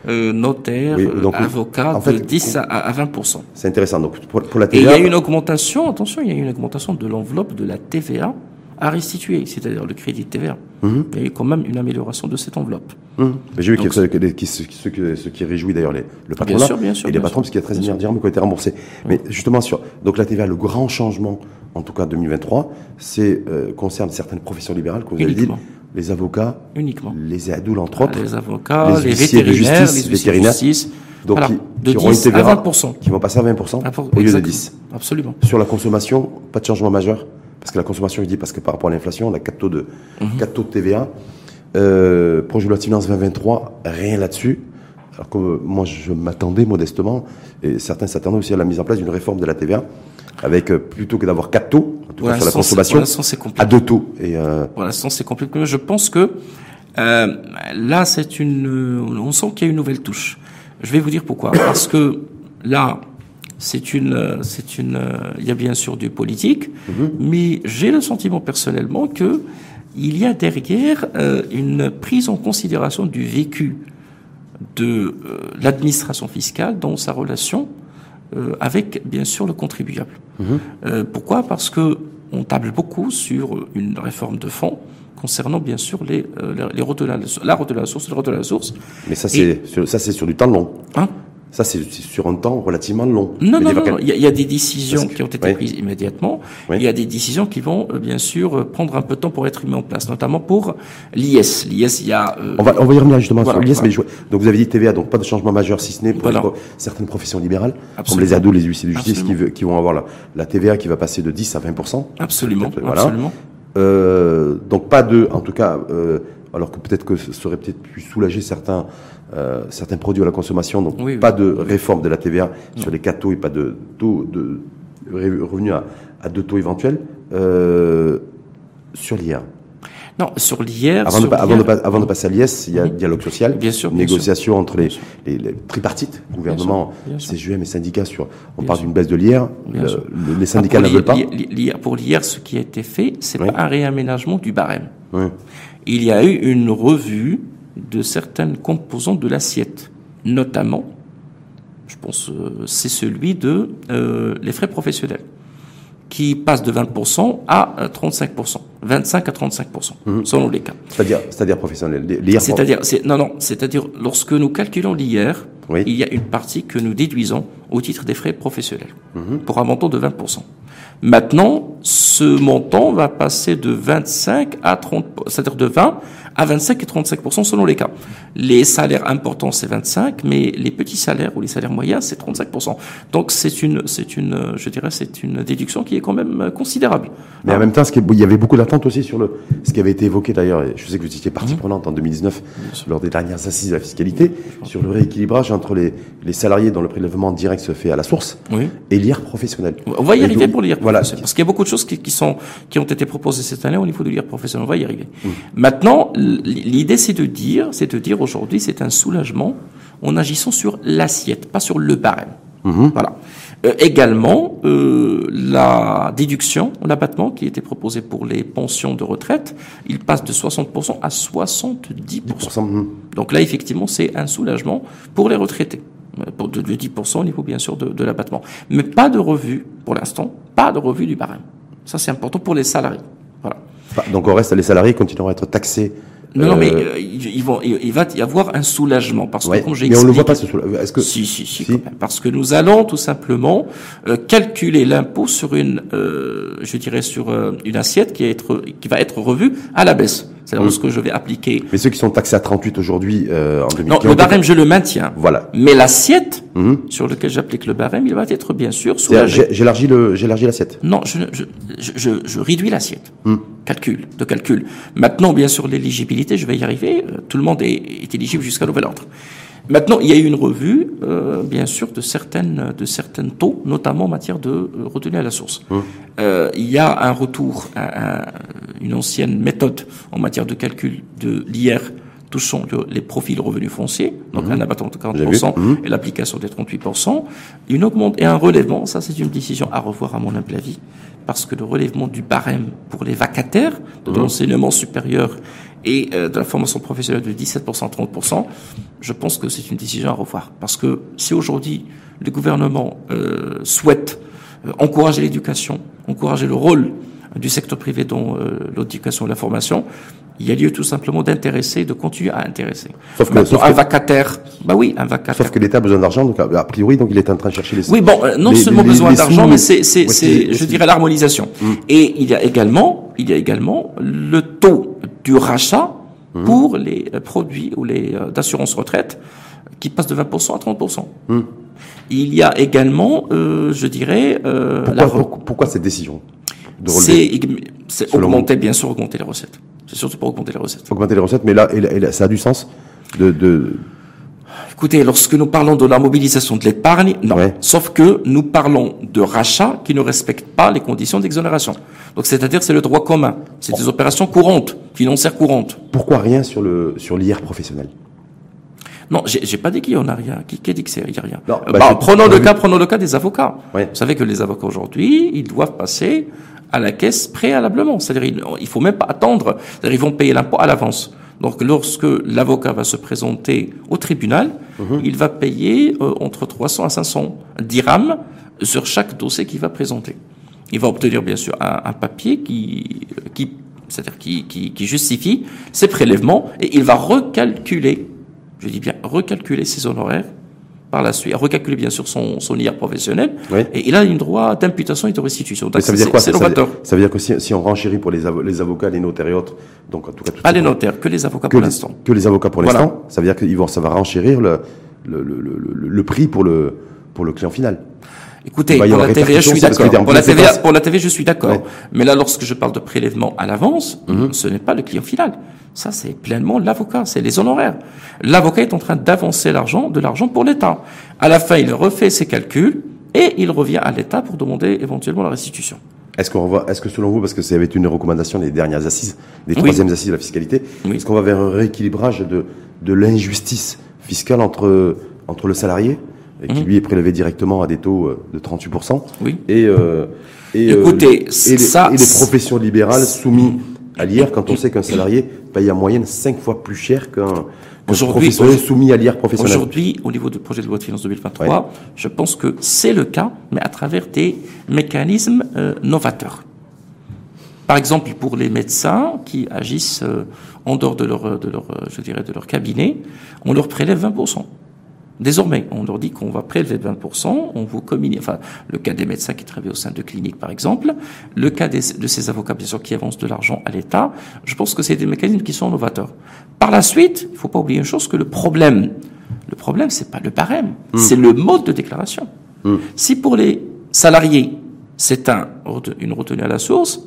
euh, notaires, avocats, de 10 à, 20%. C'est intéressant. Donc pour, pour la TVA, Et il y a une augmentation, attention, il y a une augmentation de l'enveloppe de la TVA à restituer, c'est-à-dire le crédit de TVA. Mhm. Il y a eu quand même une amélioration de cette enveloppe. Mhm. J'ai vu que ce, qui, réjouit d'ailleurs le patronat bien sûr, bien sûr, et les patrons, parce qu'il y a 13 milliards d'euros qui ont été remboursés. Mais justement, sur donc la TVA, le grand changement, en tout cas 2023, c'est euh, concerne certaines professions libérales, comme vous avez dit, les avocats, uniquement, les adouls entre autres, les avocats, les, vétérinaires, justice, les vétérinaires, justice, donc qui, de 10 à 20%. qui vont passer à 20% au lieu de 10. Absolument. Sur la consommation, pas de changement majeur parce que la consommation, je dis parce que par rapport à l'inflation, on a 4 taux de, mhm. taux de TVA. Euh, projet de loi de finances 2023, rien là-dessus. Alors que moi, je m'attendais modestement, et certains s'attendaient aussi à la mise en place d'une réforme de la TVA, avec euh, plutôt que d'avoir quatre taux, en tout cas sur la consommation, à deux taux. Et euh... Pour l'instant, c'est compliqué. Je pense que euh, là, c'est une, on sent qu'il y a une nouvelle touche. Je vais vous dire pourquoi. Parce que là, c'est une, c'est une, il y a bien sûr du politique, mhm. mais j'ai le sentiment personnellement que il y a derrière euh, une prise en considération du vécu de euh, l'administration fiscale dans sa relation euh, avec, bien sûr, le contribuable. Mhm. pourquoi? Parce que on table beaucoup sur une réforme de fonds concernant bien sûr les, les, de la, la de la source, le la source. Mais ça c'est ça c'est sur du temps long. Hein? Ça, c'est sur un temps relativement long. Non, non, non, Il, y a, des décisions qui ont été prises immédiatement. Il y a des décisions qui vont, euh, bien sûr, euh, prendre un peu de temps pour être mises en place, notamment pour l'IS. L'IS, il y a... Euh, on, va, on va y revenir justement sur l'IS, mais donc vous avez dit TVA, donc pas de changement majeur, si ce n'est pour certaines professions libérales, comme les ados, les huissiers de justice, qui, qui, vont avoir la, la, TVA qui va passer de 10 à 20%. Absolument, voilà. absolument. Euh, donc pas de, en tout cas, euh, alors que peut-être que ça aurait peut-être pu soulager certains euh, certains produits à la consommation, donc pas de réforme de la TVA sur les quatre taux et pas de taux de revenus à, deux taux éventuels. Euh, sur l'IR. Non, sur l'IR. Avant, de, passer à l'IS, il y a dialogue social, bien sûr, négociation entre les, les, tripartites, gouvernement, CGM et syndicats. Sur, on parle d'une baisse de l'IR. les syndicats ne veulent pas. Pour l'IR, ce qui a été fait, c'est pas un réaménagement du barème. Il y a eu une revue de certaines composantes de l'assiette, notamment, je pense, euh, c'est celui de euh, les frais professionnels, qui passe de 20% à 35%, euh, 25 à 35%, mhm. selon les cas. C'est-à-dire, c'est-à-dire professionnel. C'est-à-dire, non, non, c'est-à-dire lorsque nous calculons l'IR, il y a une partie que nous déduisons au titre des frais professionnels, mhm. pour un montant de 20%. Maintenant, ce montant va passer de 25 à 30, c'est-à-dire de 20 à 25 et 35 selon les cas. Les salaires importants c'est 25, mais les petits salaires ou les salaires moyens c'est 35 Donc c'est une, c'est une, je dirais, c'est une déduction qui est quand même considérable. Mais en même temps, ce qui, il y avait beaucoup d'attentes aussi sur le, ce qui avait été évoqué d'ailleurs. Je sais que vous étiez partie mhm. prenante en 2019 lors des dernières assises de la fiscalité sur le rééquilibrage entre les, les salariés dont le prélèvement direct se fait à la source et l'IR professionnel. On va y arriver pour l'IR voilà. parce qu'il y a beaucoup de choses qui, qui, sont qui ont été proposées cette année au niveau de l'IR professionnel. On va y arriver. Mhm. Maintenant, l'idée c'est de dire, c'est de dire aujourd'hui, c'est un soulagement en agissant sur l'assiette, pas sur le barème. Mhm. Voilà. Euh, également, euh, la déduction, l'abattement qui était proposé pour les pensions de retraite, il passe de 60% à 70%. Mhm. Donc là, effectivement, c'est un soulagement pour les retraités. Euh, pour de, 10% au niveau, bien sûr, de, de l'abattement. Mais pas de revue, pour l'instant, pas de revue du barème. Ça, c'est important pour les salariés. Voilà. Donc, au reste, les salariés continueront à être taxés non, non, mais euh, ils vont, il va y avoir un soulagement parce que comme j'ai Mais on ne le voit pas ce soulagement. Est-ce que si, si, si, parce que nous allons tout simplement euh, calculer l'impôt sur une, euh, je dirais sur une assiette qui, être, qui va être revue à la baisse. C'est-à-dire mmh. ce que je vais appliquer. Mais ceux qui sont taxés à 38 aujourd'hui euh, en 2015. Non, le barème je le maintiens. Voilà. Mais l'assiette mmh. sur lequel j'applique le barème, il va être bien sûr soulagé. J'élargis le, j'élargis l'assiette. Non, je, je, je, je réduis l'assiette. Mmh. Calcul, de calcul. Maintenant, bien sûr, l'éligibilité, je vais y arriver. Euh, tout le monde est, est éligible jusqu'à nouvel ordre. Maintenant, il y a eu une revue, euh, bien sûr, de certaines de certains taux, notamment en matière de euh, retenue à la source. Euh, il y a un retour à, une ancienne méthode en matière de calcul de l'IR touchant les profils revenus fonciers, donc hum. un abattement de 40% hum. et l'application des 38%, une augmente et un relèvement, ça c'est une décision à revoir à mon humble avis, parce que le relèvement du barème pour les vacataires de l'enseignement supérieur et euh, de la formation professionnelle de 17% à 30%, je pense que c'est une décision à revoir. Parce que si aujourd'hui le gouvernement euh, souhaite euh, encourager l'éducation, encourager le rôle du secteur privé dans l'éducation et la formation, il y a lieu tout simplement d'intéresser, de continuer à intéresser. Sauf que, un vacataire, bah oui, un vacataire. Sauf que l'État a besoin d'argent, donc a priori, donc il est en train de chercher les. Oui, bon, non seulement besoin d'argent, mais c'est, c'est, c'est, je dirais l'harmonisation. Hum. Et il y a également, il y a également le taux du rachat mmh. pour les euh, produits ou les euh, d'assurance retraite qui passe de 20% à 30%. Mmh. Il y a également, euh, je dirais, euh, pourquoi, pourquoi, cette décision C'est augmenter, bien sûr, augmenter les recettes. C'est surtout pour augmenter les recettes. Augmenter les recettes, mais là, ça a du sens de, de... Écoutez, lorsque nous parlons de la mobilisation de l'épargne, non. Sauf que nous parlons de rachats qui ne respectent pas les conditions d'exonération. Donc, c'est-à-dire, c'est le droit commun. C'est des opérations courantes, financières courantes. Pourquoi rien sur le sur l'IR professionnel? Non, j'ai pas dit qu'il y en a rien. Qui, qui a dit qu'il n'y a rien non, bah, bah Prenons le cas, prenons le cas des avocats. Vous savez que les avocats aujourd'hui, ils doivent passer à la caisse préalablement. C'est-à-dire, il faut même pas attendre. C'est-à-dire, ils vont payer l'impôt à l'avance. Donc, lorsque l'avocat va se présenter au tribunal, mhm. il va payer euh, entre 300 à 500 dirhams sur chaque dossier qu'il va présenter. Il va obtenir bien sûr un, un papier qui, qui c'est-à-dire qui, qui, qui, justifie ses prélèvements et il va recalculer, je dis bien recalculer ses honoraires par la suite, recalculer bien sûr son, son IR professionnel, et il a une droit d'imputation et de restitution. ça veut dire quoi ça veut, ça veut, dire que si, si, on renchérit pour les, les avocats, les notaires et autres, donc en tout cas... Pas les notaires, que les avocats pour l'instant. Que les avocats pour l'instant, ça veut dire que ça va renchérir le, le, le, le, le prix pour le, pour le client final. Écoutez, pour la TVA, je suis d'accord. Pour la TVA, pour la TVA, je suis d'accord. Mais là, lorsque je parle de prélèvement à l'avance, mhm. ce n'est pas le client final. Ça, c'est pleinement l'avocat, c'est les honoraires. L'avocat est en train d'avancer l'argent, de l'argent pour l'État. À la fin, il refait ses calculs et il revient à l'État pour demander éventuellement la restitution. Est-ce qu'on va, est-ce que selon vous, parce que ça avait été une recommandation des dernières assises, des troisièmes assises de la fiscalité, est-ce qu'on va vers un rééquilibrage de, de l'injustice fiscale entre, entre le salarié qui mhm. lui est prélevé directement à des taux euh, de 38%. Oui. Et, euh, et, euh, Écoutez, et, ça, les, et les professions libérales soumises à l'IR quand on sait qu'un salarié paye en moyenne 5 fois plus cher qu'un professionnel soumis à l'IR professionnel. Aujourd'hui, au niveau du projet de loi de finances 2023, je pense que c'est le cas, mais à travers des mécanismes euh, novateurs. Par exemple, pour les médecins qui agissent euh, en dehors de leur, de leur, je dirais, de leur cabinet, on leur prélève 20%. Désormais, on leur dit qu'on va prélever 20%, on vous communique, enfin, le cas des médecins qui travaillent au sein de cliniques, par exemple, le cas de ces avocats, bien sûr, qui avancent de l'argent à l'État, je pense que c'est des mécanismes qui sont novateurs. Par la suite, il faut pas oublier une chose, que le problème, le problème, c'est pas le barème, mmh. c'est le mode de déclaration. Mmh. Si pour les salariés, c'est un, une retenue à la source,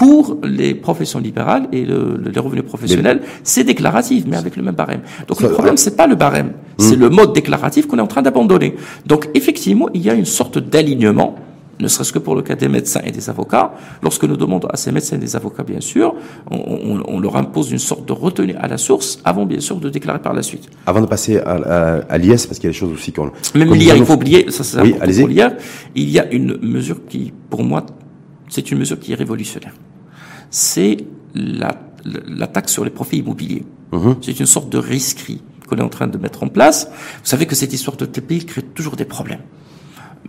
pour les professions libérales et le, les revenus professionnels, c'est déclaratif, mais avec le même barème. Donc le problème, c'est pas le barème, c'est hmm. le mode déclaratif qu'on est en train d'abandonner. Donc effectivement, il y a une sorte d'alignement ne serait-ce que pour le cas des médecins et des avocats, lorsque nous demandons à ces médecins et des avocats, bien sûr, on, on, on, leur impose une sorte de retenue à la source avant, bien sûr, de déclarer par la suite. Avant de passer à, à, à l'IS, parce qu'il y a des choses aussi qu'on... Même l'IR, il faut oublier, ça c'est oui, pour l'IR, il y a une mesure qui, pour moi, c'est une mesure qui est révolutionnaire c'est la, la, taxe sur les profits immobiliers. Mhm. C'est une sorte de risquerie qu'on est en train de mettre en place. Vous savez que cette histoire de TPI crée toujours des problèmes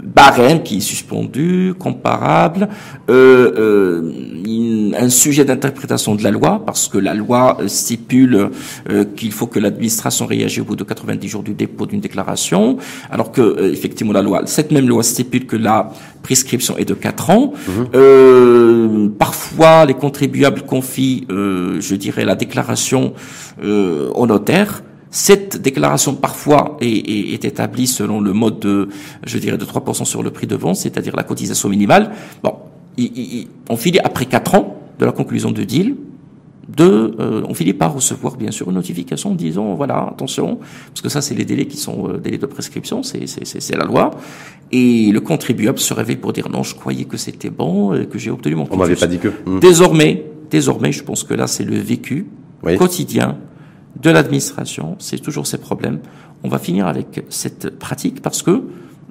barème qui est suspendu, comparable, euh, euh, un sujet d'interprétation de la loi, parce que la loi stipule euh, qu'il faut que l'administration réagisse au bout de 90 jours du dépôt d'une déclaration, alors que euh, effectivement la loi, cette même loi stipule que la prescription est de 4 ans. Mhm. parfois, les contribuables confient, je dirais, la déclaration au notaire. Cette déclaration parfois est, est, est, établie selon le mode de, je dirais, de 3% sur le prix de vente, c'est-à-dire la cotisation minimale. Bon, on finit après 4 ans de la conclusion de deal, de, euh, on finit par recevoir bien sûr une notification disant voilà attention parce que ça c'est les délais qui sont euh, délais de prescription c'est c'est la loi et le contribuable se réveille pour dire non je croyais que c'était bon et que j'ai obtenu mon on m'avait pas dit que hmm. désormais désormais je pense que là c'est le vécu quotidien de l'administration, c'est toujours ces problèmes. On va finir avec cette pratique parce que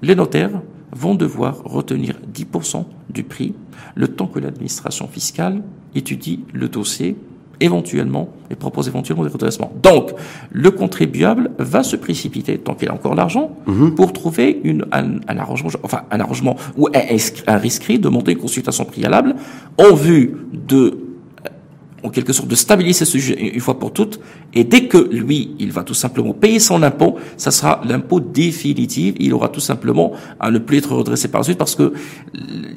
les notaires vont devoir retenir 10% du prix le temps que l'administration fiscale étudie le dossier éventuellement et propose éventuellement des redressements. Donc, le contribuable va se précipiter, tant qu'il a encore l'argent, mhm. pour trouver une, un, arrangement, enfin un arrangement ou un, un rescrit, demander une consultation préalable en vue de en quelque sorte de stabiliser ce sujet une fois pour toutes. Et dès que lui, il va tout simplement payer son impôt, ça sera l'impôt définitif. Il aura tout simplement à ne plus être redressé par la suite parce que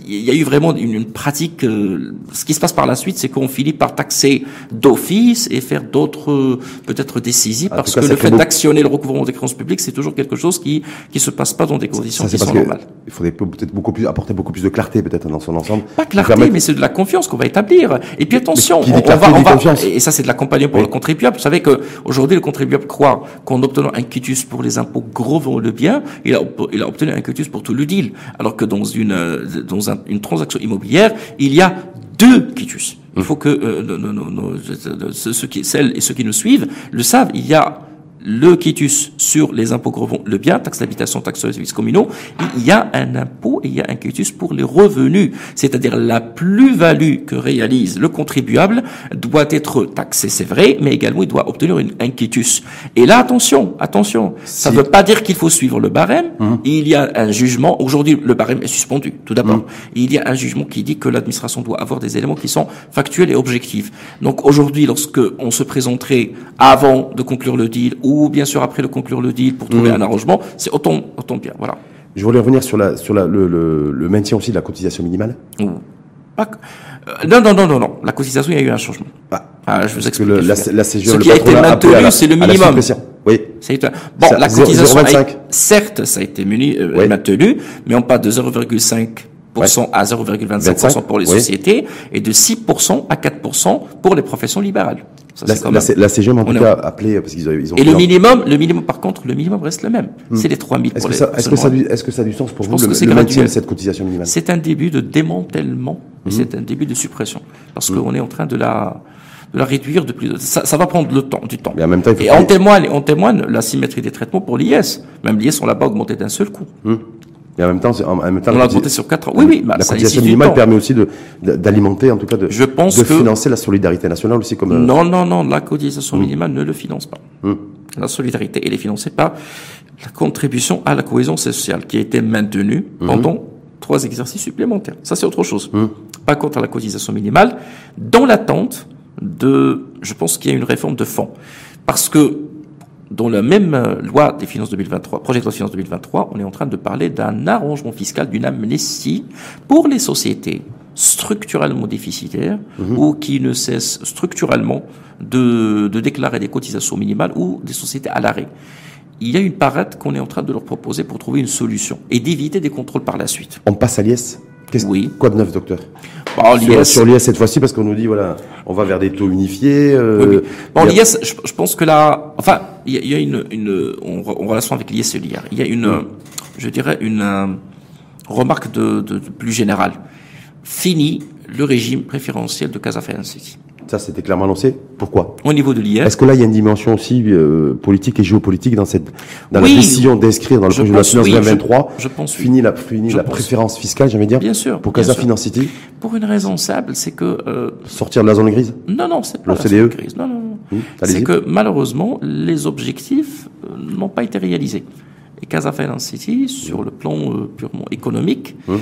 il y a eu vraiment une, pratique. Euh, ce qui se passe par la suite, c'est qu'on finit par taxer d'office et faire d'autres peut-être décisifs parce que le fait d'actionner le recouvrement des créances publiques, c'est toujours quelque chose qui qui se passe pas dans des conditions qui sont normales. Il faudrait peut-être beaucoup plus apporter beaucoup plus de clarté peut-être dans son ensemble. Pas clarté, mais c'est de la confiance qu'on va établir. Et puis attention, et ça c'est de l'accompagnement pour le contribuable. Vous savez que aujourd'hui le contribuable croit qu'en obtenant un quitus pour les impôts gros vont le bien, il a, il a obtenu un quitus pour tout le deal. Alors que dans une euh, dans une transaction immobilière, il y a deux quitus. Il faut que euh, ceux qui celles et ceux qui nous suivent le savent. Il y a le quitus sur les impôts gros le bien, taxe d'habitation, taxe sur les services communaux, il y a un impôt et il y a un quitus pour les revenus. C'est-à-dire la plus-value que réalise le contribuable doit être taxée, c'est vrai, mais également il doit obtenir une, un quitus. Et là, attention, attention, ça ne veut pas dire qu'il faut suivre le barème. Hum. Il y a un jugement, aujourd'hui le barème est suspendu, tout d'abord. Hum. Il y a un jugement qui dit que l'administration doit avoir des éléments qui sont factuels et objectifs. Donc aujourd'hui, lorsque on se présenterait avant de conclure le deal ou bien sûr après de conclure le deal pour trouver mmh. un arrangement, c'est autant, autant bien. Voilà. Je voulais revenir sur, la, sur la, le, le, maintien aussi de la cotisation minimale. Euh, non, non, non, non, non. La cotisation, il y a eu un changement. Bah, ah, je vous explique. Le, la, la CGE, Ce qui a été maintenu, c'est le minimum. Oui. Bon, la cotisation, certes, ça a été muni, euh, maintenu, mais on parle de 0,5 à 0,25% pour les sociétés et de 6% à 4% pour les professions libérales. Ça, la, la, la, CGM en tout cas appelé parce qu'ils ils ont et le minimum, le minimum par contre, le minimum reste le même. Hmm. C'est les 3000 Est-ce que, ça, est-ce que ça, est-ce que ça a du sens pour vous le, le maintien de cette cotisation minimale? C'est un début de démantèlement, hmm. c'est un début de suppression parce hmm. qu'on est en train de la de la réduire de plus. Ça, ça va prendre le temps, du temps. Mais en même temps, et on témoigne, on témoigne la symétrie des traitements pour l'IS. Même l'IS, on l'a pas augmenté d'un seul coup. Et en même temps, en même temps, on l'a augmenté sur 4 ans. Oui, oui. Bah, la cotisation minimale permet aussi de, d'alimenter, en tout cas, de, je pense de financer la solidarité nationale aussi comme. Euh, non, non, non. La cotisation hmm. minimale ne le finance pas. Hmm. La solidarité, elle est financée par la contribution à la cohésion sociale qui a été maintenue hmm. pendant trois exercices supplémentaires. Ça, c'est autre chose. Pas contre la cotisation minimale, dans l'attente de, je pense qu'il y a une réforme de fond. Parce que dans la même euh, loi des finances 2023, projet de loi des finances 2023, on est en train de parler d'un arrangement fiscal, d'une amnistie pour les sociétés structurellement déficitaires mhm. ou qui ne cessent structurellement de, de déclarer des cotisations minimales ou des sociétés à l'arrêt. Il y a une parade qu'on est en train de leur proposer pour trouver une solution et d'éviter des contrôles par la suite. On passe à l'IS oui. Quoi de neuf, docteur bon, sur, sur l'IS cette fois-ci, parce qu'on nous dit, voilà, on va vers des taux unifiés. Euh, Bon, l'IS, je, je, pense que là, enfin, il y, y, a une, une en, relation avec l'IS et l'IR, il y a une, mm. je dirais, une euh, remarque de, de, de, plus générale. Fini le régime préférentiel de Casa City. Ça, c'était clairement annoncé. Pourquoi? Au niveau de l'IR. Est-ce que là, il y a une dimension aussi euh, politique et géopolitique dans cette dans la décision d'inscrire dans le projet de la finance 2023 Je, pense. Fini la fini la préférence fiscale, j'aimerais dire. Bien sûr. Pour Casa Finance City. Pour une raison simple, c'est que euh, sortir de la zone grise. Non, non, c'est pas la zone grise. Non, non, non. Hum, c'est que malheureusement, les objectifs euh, n'ont pas été réalisés. Et Casa Finance City, sur le plan euh, purement économique, mmh.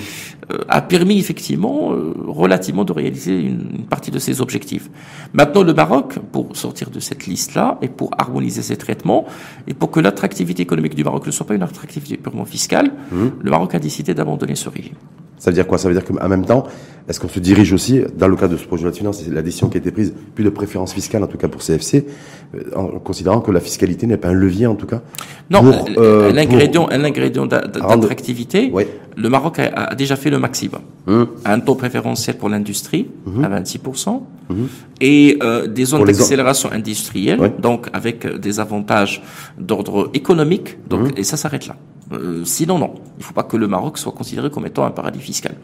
euh, a permis effectivement euh, relativement de réaliser une, une, partie de ses objectifs. Maintenant, le Maroc, pour sortir de cette liste-là et pour harmoniser ses traitements et pour que l'attractivité économique du Maroc ne soit pas une attractivité purement fiscale, mmh. le Maroc a décidé d'abandonner ce régime. Ça veut dire quoi? Ça veut dire qu'en même temps, est-ce qu'on se dirige aussi, dans le cadre de ce projet de loi de finances, c'est la décision qui a été prise, plus de préférence fiscale, en tout cas pour CFC, euh, en considérant que la fiscalité n'est pas un levier, en tout cas Non, euh, l'ingrédient ingrédient d'attractivité, le Maroc a, déjà fait le maximum. Hum. Un taux préférentiel pour l'industrie hum. à 26%, hum. et euh, des zones d'accélération industrielle, donc avec des avantages d'ordre économique, donc, et ça s'arrête là. Euh, sinon, non. Il ne faut pas que le Maroc soit considéré comme étant un paradis fiscal.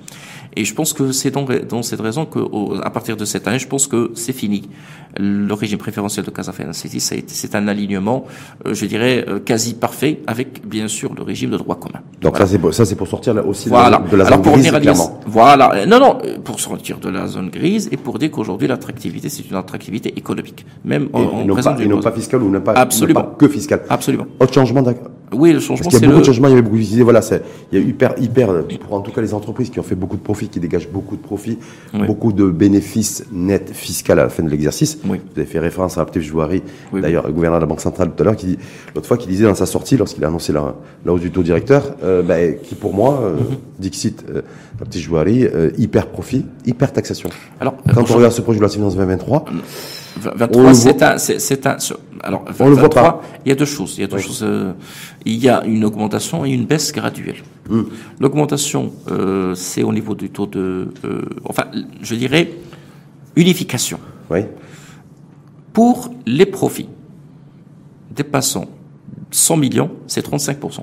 Et je pense que c'est dans, dans, cette raison que, à partir de cette année, je pense que c'est fini. Le régime préférentiel de Casa City, c'est un alignement, euh, je dirais, euh, quasi parfait avec, bien sûr, le régime de droit commun. Donc ça, c'est pour, ça, c'est pour sortir là aussi voilà. de la, zone pour grise, clairement. Voilà. Non, non, pour sortir de la zone grise et pour dire qu'aujourd'hui, l'attractivité, c'est une attractivité économique. Même en, et, non pas, et non pas fiscale ou non pas, Absolument. pas que fiscale. Absolument. Autre changement, d'accord. Oui, le changement, c'est Il y a beaucoup de changements, il y avait beaucoup d'idées. Voilà, c'est, il y a hyper, hyper, pour en tout cas les entreprises qui ont fait beaucoup de profits, qui dégagent beaucoup de profits, beaucoup de bénéfices nets fiscaux à la fin de l'exercice. Oui. Vous avez fait référence à Aptiv Jouari, d'ailleurs, le gouverneur de la Banque Centrale tout à l'heure, qui l'autre fois, qui disait dans sa sortie, lorsqu'il a annoncé la, la hausse du taux directeur, euh, bah, qui pour moi, euh, mm-hmm. Dixit, euh, Jouari, euh, hyper profit, hyper taxation. Alors, quand on regarde ce projet de la finance 2023, 23, c'est un, c'est un, alors, 23, on le voit pas. il y a deux choses. Il y a deux choses. Euh, il y a une augmentation et une baisse graduelle. Hmm. L'augmentation, euh, c'est au niveau du taux de, euh, enfin, je dirais, unification. Oui. Pour les profits dépassant 100 millions, c'est 35%.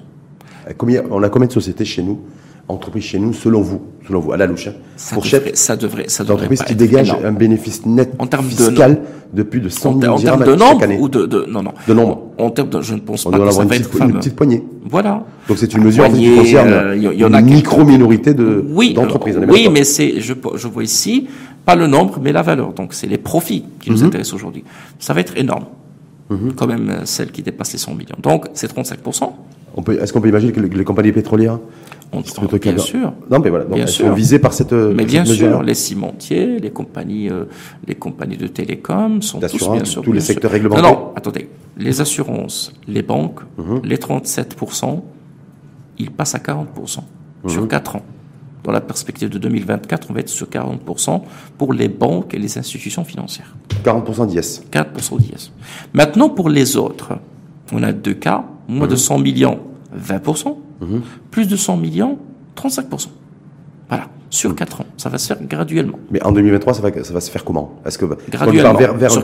Combien, on a combien de sociétés chez nous? Entreprises chez nous, selon vous, selon vous, à la louche, hein, ça devrait, ça devrait, ça devrait qui dégagent un bénéfice net en termes fiscal de, de plus de 100 millions en termes de nombre ou de, de, non, non. De nombre. En, termes de, je ne pense On pas que ça va être petite, fameux. une petite poignée. Voilà. Donc c'est une mesure en fait, qui Poignée, concerne euh, il y- en a une qui- micro-minorité de, oui, d'entreprises. oui, mais c'est, je, je vois ici, pas le nombre, mais la valeur. Donc, c'est les profits qui Mhm. nous intéressent aujourd'hui. Ça va être énorme. Quand même, euh, celle qui dépasse les 100 millions. Donc, c'est 35%. On peut, est-ce qu'on peut imaginer que les, les compagnies pétrolières, On, bien sûr. non mais voilà, donc Bien elles sûr. sont visées par cette, Mais bien sûr, les cimentiers, les compagnies, euh, les compagnies de télécom sont tous bien sûr. tous les sûr. secteurs Non, réglementaires. non, attendez. Les assurances, les banques, Mhm. les 37%, ils passent à 40% Mhm. sur 4 ans. Dans la perspective de 2024, on va être sur 40% pour les banques et les institutions financières. 40% d'IS. 4% d'IS. Maintenant, pour les autres, on a deux cas. Moins Mhm. de 100 millions, 20%. Plus de 100 millions, 35%. Voilà, sur Mhm. 4 ans. Ça va se faire graduellement. Mais en 2023, ça va, ça va se faire comment? Est-ce que Graduellement, vers, vers sur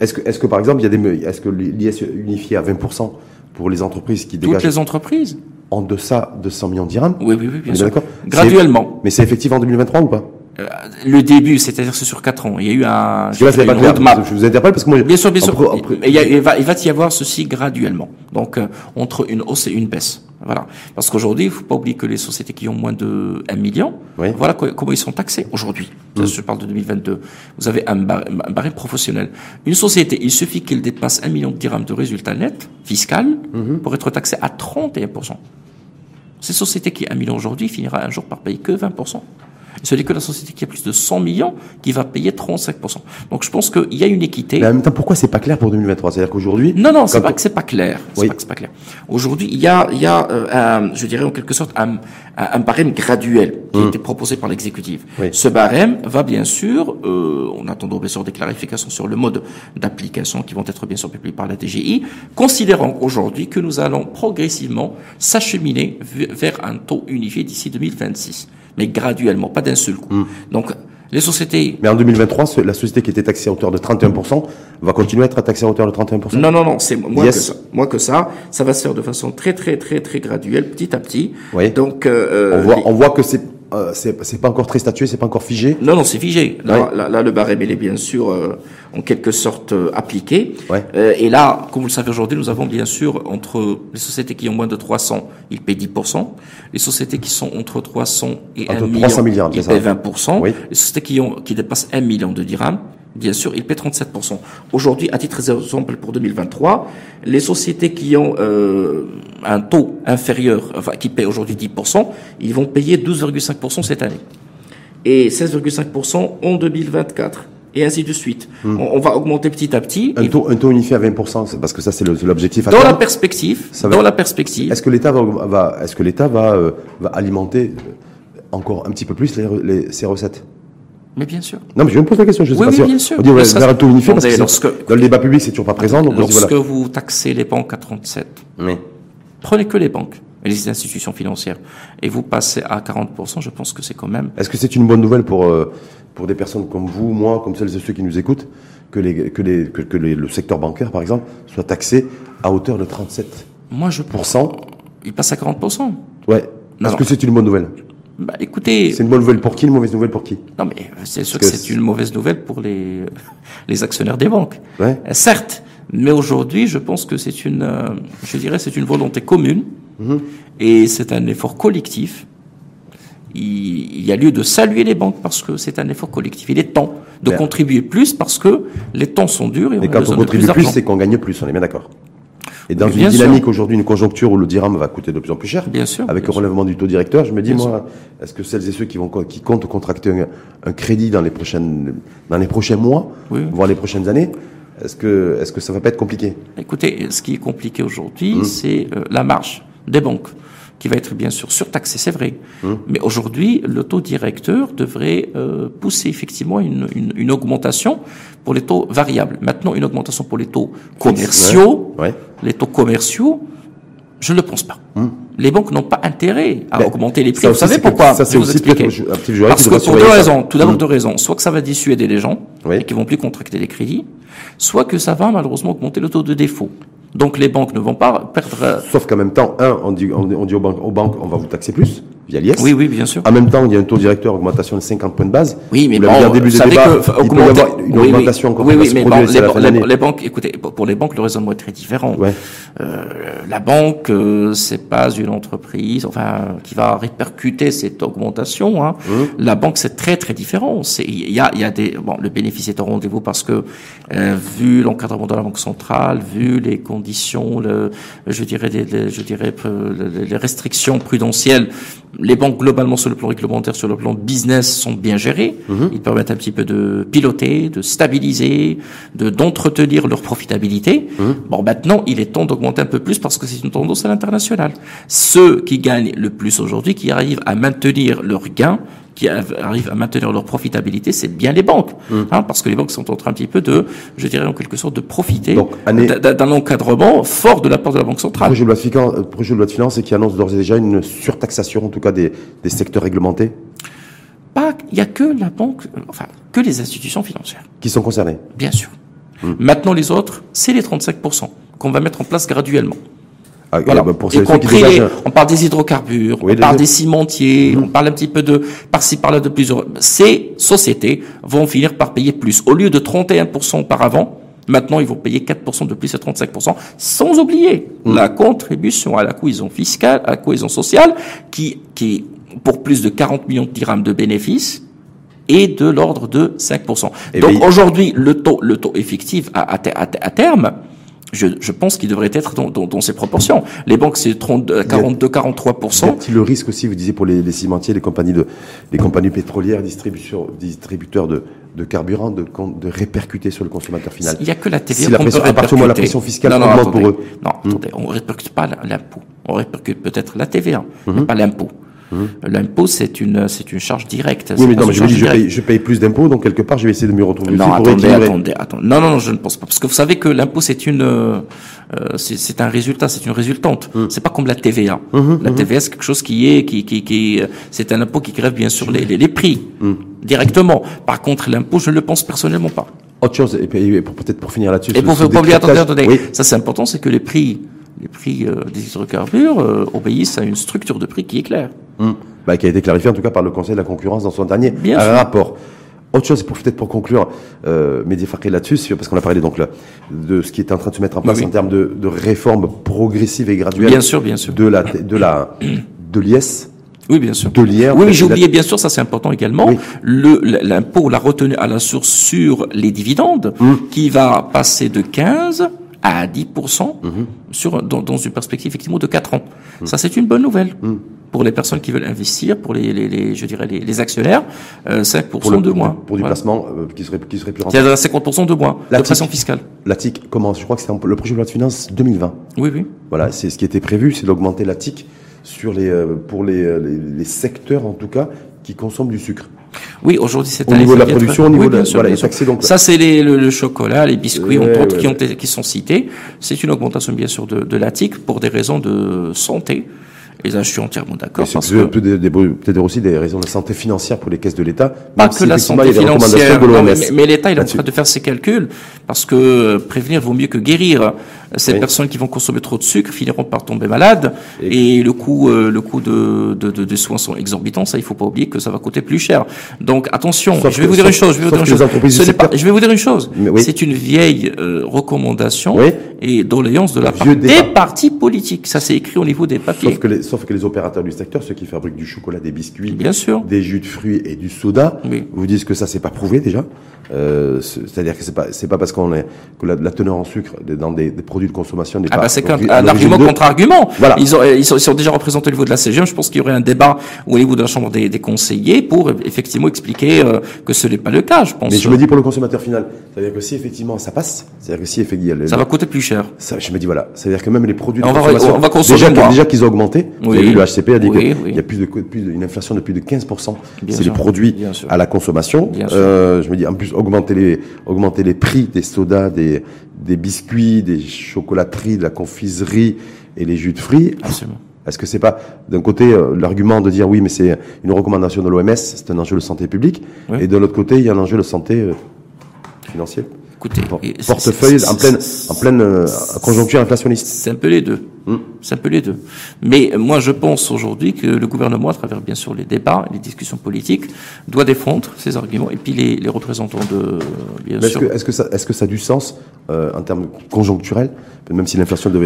Est-ce que, est-ce que par exemple, il y a des, est-ce que l'IS unifié à 20% pour les entreprises qui Toutes dégagent les entreprises en deçà de 100 millions de dirhams? Oui, oui, oui, bien est sûr. d'accord? Graduellement. Mais c'est effectif en 2023 ou pas? Euh, le début, c'est-à-dire c'est sur 4 ans. Il y a eu un, là, une roadmap. Je vous interpelle parce que moi, Bien sûr, bien sûr. après- après- Mais il, y a- il va, il va y avoir ceci graduellement. Donc, euh, entre une hausse et une baisse. Voilà. Parce qu'aujourd'hui, il faut pas oublier que les sociétés qui ont moins de 1 million, Oui. voilà co- comment ils sont taxés aujourd'hui. Ça, Je parle de 2022. Vous avez un, bar- un professionnel. Une société, il suffit qu'elle dépasse 1 million de dirhams de résultat net fiscal Mhm. pour être taxée à 31%. Cette société qui a 1 million aujourd'hui finira un jour par payer que 20%. Ce n'est que la société qui a plus de 100 millions qui va payer 35%. Donc je pense qu'il y a une équité. Mais en même temps, pourquoi c'est pas clair pour 2023 C'est-à-dire qu'aujourd'hui, Non, non, c'est pas on- que c'est pas clair. C'est Oui. pas que c'est pas clair. Aujourd'hui, il y a, il y a, euh, un, je dirais en quelque sorte un, un, barème graduel qui a été proposé par l'exécutif. Hum. Oui. Ce barème va bien sûr, euh, on attendant bien sûr des clarifications sur le mode d'application qui vont être bien sûr publiées par la DGI, considérant aujourd'hui que nous allons progressivement s'acheminer vers un taux unifié d'ici 2026, mais graduellement, pas d'un seul coup. Hum. Donc, les sociétés mais en 2023, ce- la société qui était taxée à hauteur de 31% va continuer à être taxée à hauteur de 31%. Non, non, non, c'est moins Yes. que ça. Moins que ça. Ça va se faire de façon très, très, très, très graduelle, petit à petit. Oui. Donc, euh, On voit, les- on voit que c'est, euh, c'est, c'est pas encore très statué, c'est pas encore figé. non, non, c'est figé. Là, Ouais. là, là, le barème, il est bien sûr, euh, en quelque sorte, euh, appliqué. Ouais. Euh, et là, comme vous le savez aujourd'hui, nous avons bien sûr, entre les sociétés qui ont moins de 300, ils paient 10%. Les sociétés qui sont entre 300 et Entre 1 million, 300 milliards, ils paient 20%. Oui. Les sociétés qui, ont, qui dépassent 1 million de dirhams, bien sûr, ils paient 37%. Aujourd'hui, à titre d'exemple pour 2023, les sociétés qui ont euh, un taux inférieur, enfin qui paient aujourd'hui 10%, ils vont payer 12,5% cette année. Et 16,5% en 2024. Et ainsi de suite. On, on va augmenter petit à petit. Hmm. Un taux, un taux unifié à 20%, c'est parce que ça, c'est l'objectif à dans la perspective, Ça va dans la perspective, Est-ce que l'État va, va- est-ce que l'État va, euh, va alimenter euh, encore un petit peu plus les- ses recettes? Mais bien sûr. Non, mais je me pose la question. Je sais Oui, pas oui, si on- bien sûr. On dit ouais, ça, taux unifié parce que lorsque- dans le débat public, c'est toujours pas présent. Donc Lorsque voilà. vous taxez les banques à 37, Oui. prenez que les banques et les institutions financières, et vous passez à 40%, je pense que c'est quand même Est-ce que c'est une bonne nouvelle pour, euh, pour des personnes comme vous, moi, comme celles et ceux qui nous écoutent, que, les, que, les, que, que les- le secteur bancaire, par exemple, soit taxé à hauteur de 37 Moi, je pense. Il passe à 40%. Ouais. Est-ce que c'est une bonne nouvelle? Bah, écoutez, C'est une bonne nouvelle pour qui, une mauvaise nouvelle pour qui? Non, mais c'est sûr que, Parce que c'est une mauvaise nouvelle pour les, les actionnaires des banques. Ouais. Euh, Certes, mais aujourd'hui, je pense que c'est une, euh, je dirais, c'est une volonté commune Mhm. et c'est un effort collectif. Il, il y a lieu de saluer les banques parce que c'est un effort collectif. Il est temps de Mais- contribuer plus parce que les temps sont durs et on Et a quand besoin on de plus contribue plus, c'est qu'on gagne plus, on est bien d'accord. Et dans une dynamique aujourd'hui, une conjoncture où le dirham va coûter de plus en plus cher, Bien sûr, avec bien le relèvement du taux directeur, je me dis, Bien moi, est-ce que celles et ceux qui, vont, qui comptent contracter un, un crédit dans les, prochaines, dans les prochains mois, Oui. voire les prochaines années, est-ce que, est-ce que ça va pas être compliqué? Écoutez, ce qui est compliqué aujourd'hui, Mmh. c'est euh, la marge des banques, qui va être bien sûr surtaxée, c'est vrai. Mmh. Mais aujourd'hui, le taux directeur devrait euh, pousser effectivement une, une, une augmentation pour les taux variables. Maintenant, une augmentation pour les taux commerciaux, Ouais. les taux commerciaux, je ne le pense pas. Les banques n'ont pas intérêt à Ben, augmenter les prix. Vous savez pourquoi ça, c'est Je vais vous aussi expliquer. un petit Parce que pour deux raisons. Tout d'abord Mm. deux raisons. Soit que ça va dissuader les gens Oui. et qui vont plus contracter les crédits, soit que ça va malheureusement augmenter le taux de défaut. Donc les banques ne vont pas perdre. euh, Sauf qu'en même temps, un, on dit, on, on dit aux banques, aux banques, on va vous taxer plus. Via l'IS. Oui, oui, bien sûr. En même temps, il y a un taux directeur augmentation de 50 points de base. Oui, mais bon, en début savez débat, que il peut y avoir une oui, augmentation oui, oui, mais bon, les, les- les banques, écoutez, pour les banques, le raisonnement est très différent. Ouais. Euh, la banque, euh, c'est pas une entreprise, enfin, qui va répercuter cette augmentation. Hein. Mmh. La banque, c'est très très différent. Il y a il y a des bon, le bénéfice est au rendez-vous parce que euh, vu l'encadrement de la banque centrale, vu les conditions, le, je dirais des, des- je dirais euh, les- les restrictions prudentielles, les banques globalement sur le plan réglementaire, sur le plan business sont bien gérées. Ils permettent un petit peu de piloter, de stabiliser, de d'entretenir leur profitabilité. Bon, maintenant, il est temps d'augmenter un peu plus parce que c'est une tendance à l'international. Ceux qui gagnent le plus aujourd'hui, qui arrivent à maintenir leurs gains, qui arrivent à maintenir leur profitabilité, c'est bien les banques, hein, parce que les banques sont en train un petit peu de, je dirais en quelque sorte, de profiter d'un encadrement fort de la part de la banque centrale. Projet de loi de finances, euh, projet de loi de finances qui annonce d'ores et déjà une surtaxation, en tout cas des, des secteurs réglementés Pas, il y a que la banque, euh, enfin, que les institutions financières. qui sont concernés. Bien sûr. Maintenant, les autres, c'est les 35% qu'on va mettre en place graduellement. Ah, Voilà. bah, pour y compris, les- dégagent- on parle des hydrocarbures, Oui, on parle des cimentiers, on parle un petit peu de par-ci par-là de plusieurs. Ces sociétés vont finir par payer plus. Au lieu de 31% auparavant, maintenant ils vont payer 4% de plus à 35%, sans oublier la contribution à la cohésion fiscale, à la cohésion sociale, qui, qui pour plus de 40 millions de dirhams de bénéfices, est de l'ordre de 5%. Eh Donc ben, aujourd'hui, le taux, le taux effectif à, à, à terme, je, je pense qu'il devrait être dans, dans, dans ces proportions. Les banques, c'est 32, 42, Y 43%. a-t-il le risque aussi, vous disiez, pour les, les cimentiers, les compagnies, de, les compagnies pétrolières, distributeurs, distributeurs de, de carburant, de, de répercuter sur le consommateur final Il n'y a que la TVA Si la qu'on peut pression- à partir du moment la pression fiscale non, non, attendez. pour eux. Non, attendez, on répercute pas l'impôt. On répercute peut-être la TVA, Mhm. mais pas l'impôt. L'impôt, c'est une, c'est une charge directe. Oui, mais non, mais je me dis, je paye, je paye plus d'impôts, donc quelque part, je vais essayer de me retrouver Non, pour attendez, attendez, attendez. Non, non, non, je ne pense pas. Parce que vous savez que l'impôt, c'est une, euh, c'est c'est un résultat, c'est une résultante. Hum. C'est pas comme la TVA. la TVA, c'est quelque chose qui est, qui, qui, qui, euh, c'est un impôt qui grève bien sûr les, les, les prix directement. Par contre, l'impôt, je ne le pense personnellement pas. Autre chose, et peut-être pour finir là-dessus. Et pour pas oublier, attendez, attendez. Oui, Ça, c'est important, c'est que les prix, les prix euh, des hydrocarbures euh, obéissent à une structure de prix qui est claire. Hum. Bah, qui a été clarifié en tout cas par le Conseil de la concurrence dans son dernier Bien rapport. Autre chose, peut-être pour conclure, euh, Mehdi là-dessus, parce qu'on a parlé donc là, de ce qui est en train de se mettre en place Oui, oui. en termes de, de réformes progressives et graduelles Bien sûr, bien sûr. de la de la de l'IS, Oui, bien sûr. de l'IR. Oui, j'ai la- oublié, bien sûr, ça c'est important également, Oui. le l'impôt, la retenue à la source sur les dividendes, Hum. qui va passer de 15 à 10% Hum. sur, dans, dans une perspective effectivement de 4 ans. Ça c'est une bonne nouvelle. Pour les personnes qui veulent investir, pour les, les, les- je dirais les, les actionnaires, euh, 5% pour le de moins. pour du placement euh, qui serait qui serait plus rentable. C'est-à-dire 50% de moins La de pression fiscale. La TIC commence, je crois que c'est le projet de loi de finances 2020. Oui, oui. Voilà, c'est ce qui était prévu, c'est d'augmenter la TIC sur les euh, pour les, euh, les, les secteurs en tout cas qui consomment du sucre. Oui, aujourd'hui, c'est Au niveau de la production, au niveau Oui, de la- sûr, voilà, donc- Ça, c'est les- le, le chocolat, les biscuits, Ouais, entre autres, qui, ont qui sont cités. C'est une augmentation, bien sûr, de, de la TIC pour des raisons de santé. Et là, je suis entièrement d'accord. c'est que peut-être aussi des raisons de santé financière pour les caisses de l'État. pas que si la santé financière, non, mais, mais l'État il est en train de faire ses calculs parce que prévenir vaut mieux que guérir. Ces Oui. personnes qui vont consommer trop de sucre finiront par tomber malades et, le coût, euh, le coût de, de, de, des soins sont exorbitants. Ça, il faut pas oublier que ça va coûter plus cher. Donc attention. Sauf je vais que- vous dire une chose. Je vais vous dire une chose. pas- je vais vous dire une chose. Oui. C'est une vieille euh, recommandation Oui. et doléance de la part des partis politiques. Ça, c'est écrit au niveau des papiers. Sauf que, les, sauf que les opérateurs du secteur, ceux qui fabriquent du chocolat, des biscuits, Bien sûr. des jus de fruits et du soda, vous disent que ça c'est pas prouvé déjà. Euh, c'est- C'est-à-dire que c'est pas c'est pas parce qu'on est que la, la teneur en sucre dans des, des produits de consommation n'est Ah pas bah c'est qu'un un argument de- contre argument. Voilà. Ils, ont, ils, sont, ils sont déjà représentés au niveau de la CGM. Je pense qu'il y aurait un débat au niveau de la Chambre des, des conseillers pour euh, effectivement expliquer euh, que ce n'est pas le cas. Je pense. Mais je me dis pour le consommateur final, c'est-à-dire que si effectivement ça passe, c'est-à-dire que si effectivement ça va coûter plus cher. Ça, je me dis voilà, c'est-à-dire que même les produits de On va- consommation, on va consommer déjà, moins. déjà qu'ils ont augmenté. Vous Oui. avez vu, le HCP a dit Oui, qu'il oui. y a plus de, plus de- une inflation de plus de 15%. Bien C'est les produits à la consommation. Euh, je me dis en plus augmenter les augmenter les prix des sodas, des des biscuits, des chocolateries, de la confiserie et les jus de fruits. Absolument. Est-ce que c'est pas d'un côté euh, l'argument de dire oui mais c'est une recommandation de l'OMS, c'est un enjeu de santé publique, Oui. et de l'autre côté il y a un enjeu de santé euh, financier. Écoutez, Portefeuille en pleine en pleine euh, conjoncture inflationniste. C'est un peu les deux. Hmm. C'est un peu les deux. Mais moi, je pense aujourd'hui que le gouvernement, à travers bien sûr les débats, les discussions politiques, doit défendre ses arguments et puis les, les représentants de. Bien sûr. Est-ce que, est ça, est-ce que ça a du sens euh, en termes conjoncturels, même si l'inflation est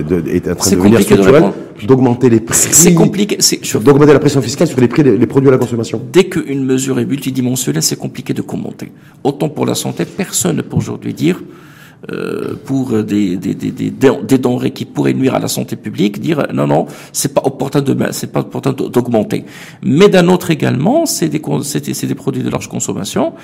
en train de devenir structurelle, d'augmenter les prix C'est compliqué. D'augmenter la pression fiscale sur les prix des produits à la consommation? Dès qu'une mesure est multidimensionnelle, c'est compliqué de commenter. Autant pour la santé, personne ne peut aujourd'hui dire euh, pour des, des, des, des, denrées qui pourraient nuire à la santé publique, dire non non c'est pas opportun de c'est pas opportun d'augmenter. Mais d'un autre également, c'est des c'est des produits de large consommation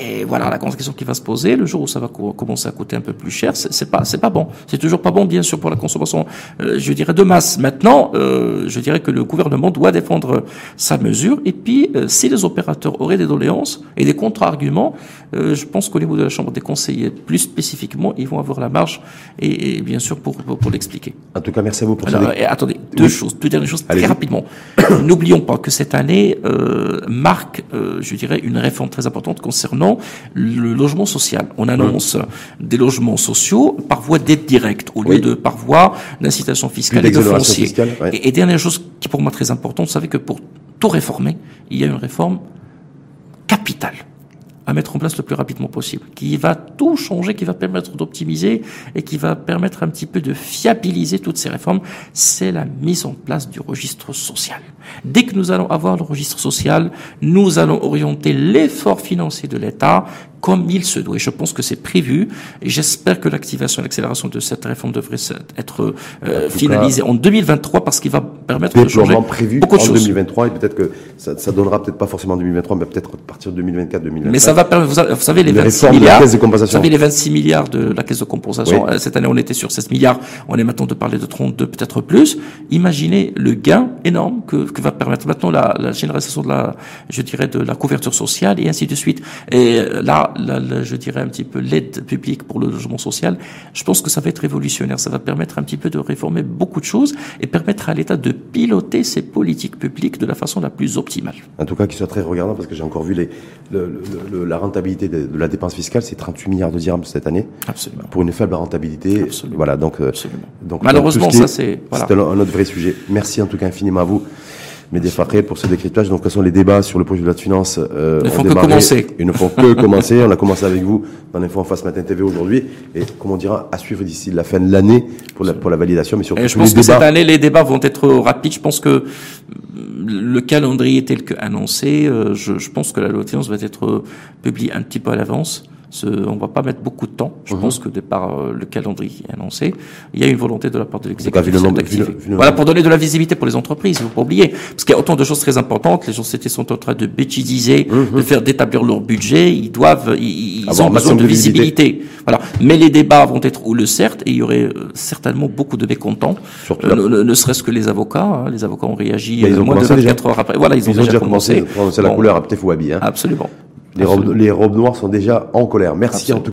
et voilà la question qui va se poser le jour où ça va commencer à coûter un peu plus cher, c'est pas c'est pas bon. C'est toujours pas bon bien sûr pour la consommation, euh, je dirais de masse. Maintenant, euh, je dirais que le gouvernement doit défendre sa mesure et puis si les opérateurs auraient des doléances et des contre-arguments, je pense qu'au niveau de la Chambre des conseillers plus spécifiquement ils vont avoir la marge et, bien sûr pour, pour, l'expliquer. En tout cas, merci à vous pour Alors, Attendez, deux choses, deux dernières choses très rapidement. N'oublions pas que cette année euh, marque, euh, je dirais, une réforme très importante concernant le logement social. On annonce des logements sociaux par voie d'aide directe au lieu de par voie d'incitation fiscale et de foncier. et, et dernière chose qui pour moi très importante, vous savez que pour tout réformer, il y a une réforme capitale à mettre en place le plus rapidement possible, qui va tout changer, qui va permettre d'optimiser et qui va permettre un petit peu de fiabiliser toutes ces réformes, c'est la mise en place du registre social. Dès que nous allons avoir le registre social, nous allons orienter l'effort financier de l'État comme il se doit. Et je pense que c'est prévu. Et j'espère que l'activation, l'accélération de cette réforme devrait être euh, finalisée en 2023 parce qu'il va permettre de changer prévu beaucoup de en choses. 2023 et peut-être que ça, ça donnera peut-être pas forcément en 2023, mais peut-être à partir de 2024, 2025. Mais ça va permettre, vous savez, les 26 milliards, vous savez, les 26 milliards de la caisse de compensation. Euh, cette année, on était sur 16 milliards. On est maintenant de parler de 32, peut-être plus. Imaginez le gain énorme que, que va permettre maintenant la, la généralisation de la, je dirais, de la couverture sociale et ainsi de suite. Et là, je dirais un petit peu l'aide publique pour le logement social, je pense que ça va être révolutionnaire. Ça va permettre un petit peu de réformer beaucoup de choses et permettre à l'État de piloter ses politiques publiques de la façon la plus optimale. En tout cas, qu'il soit très regardant parce que j'ai encore vu les, la rentabilité de, la dépense fiscale, c'est 38 milliards de dirhams cette année. Absolument. Pour une faible rentabilité. Absolument. Voilà, donc, euh, donc malheureusement, ça c'est voilà. un, un autre vrai sujet. Merci en tout cas infiniment à vous. Média pour ce décryptage. Donc, quels sont les débats sur le projet de loi de finances euh, ne font que commencer. Ils ne font que commencer. On a commencé avec vous dans l'Info en face Matin TV aujourd'hui. Et, comme on dira, à suivre d'ici la fin de l'année pour la, pour la validation. Mais surtout, et je pense que cette année, les débats vont être rapides. Je pense que le calendrier tel que annoncé, euh, je, je pense que la loi de finances va être publiée un petit peu à l'avance. Ce, on va pas mettre beaucoup de temps. Je mhm. pense que par euh, le calendrier annoncé, il y a une volonté de la part de l'exécutif Voilà, pour donner de la visibilité pour les entreprises, il faut pas oublier. Parce qu'il y a autant de choses très importantes. Les sociétés sont en train de bêtiser, mhm. de faire d'établir leur budget. Ils doivent, ils, ont besoin de visibilité. Voilà. Mais les débats vont être ou le certes, et il y aurait euh, certainement beaucoup de mécontents. Euh, ne, ne serait-ce que les avocats. Hein. Les avocats ont réagi ils ont moins de 24 heures après. Voilà, ils, ont, déjà, commencé. C'est la couleur à Ptef Hein. Absolument. Les robes, les robes noires sont déjà en colère. Merci en tout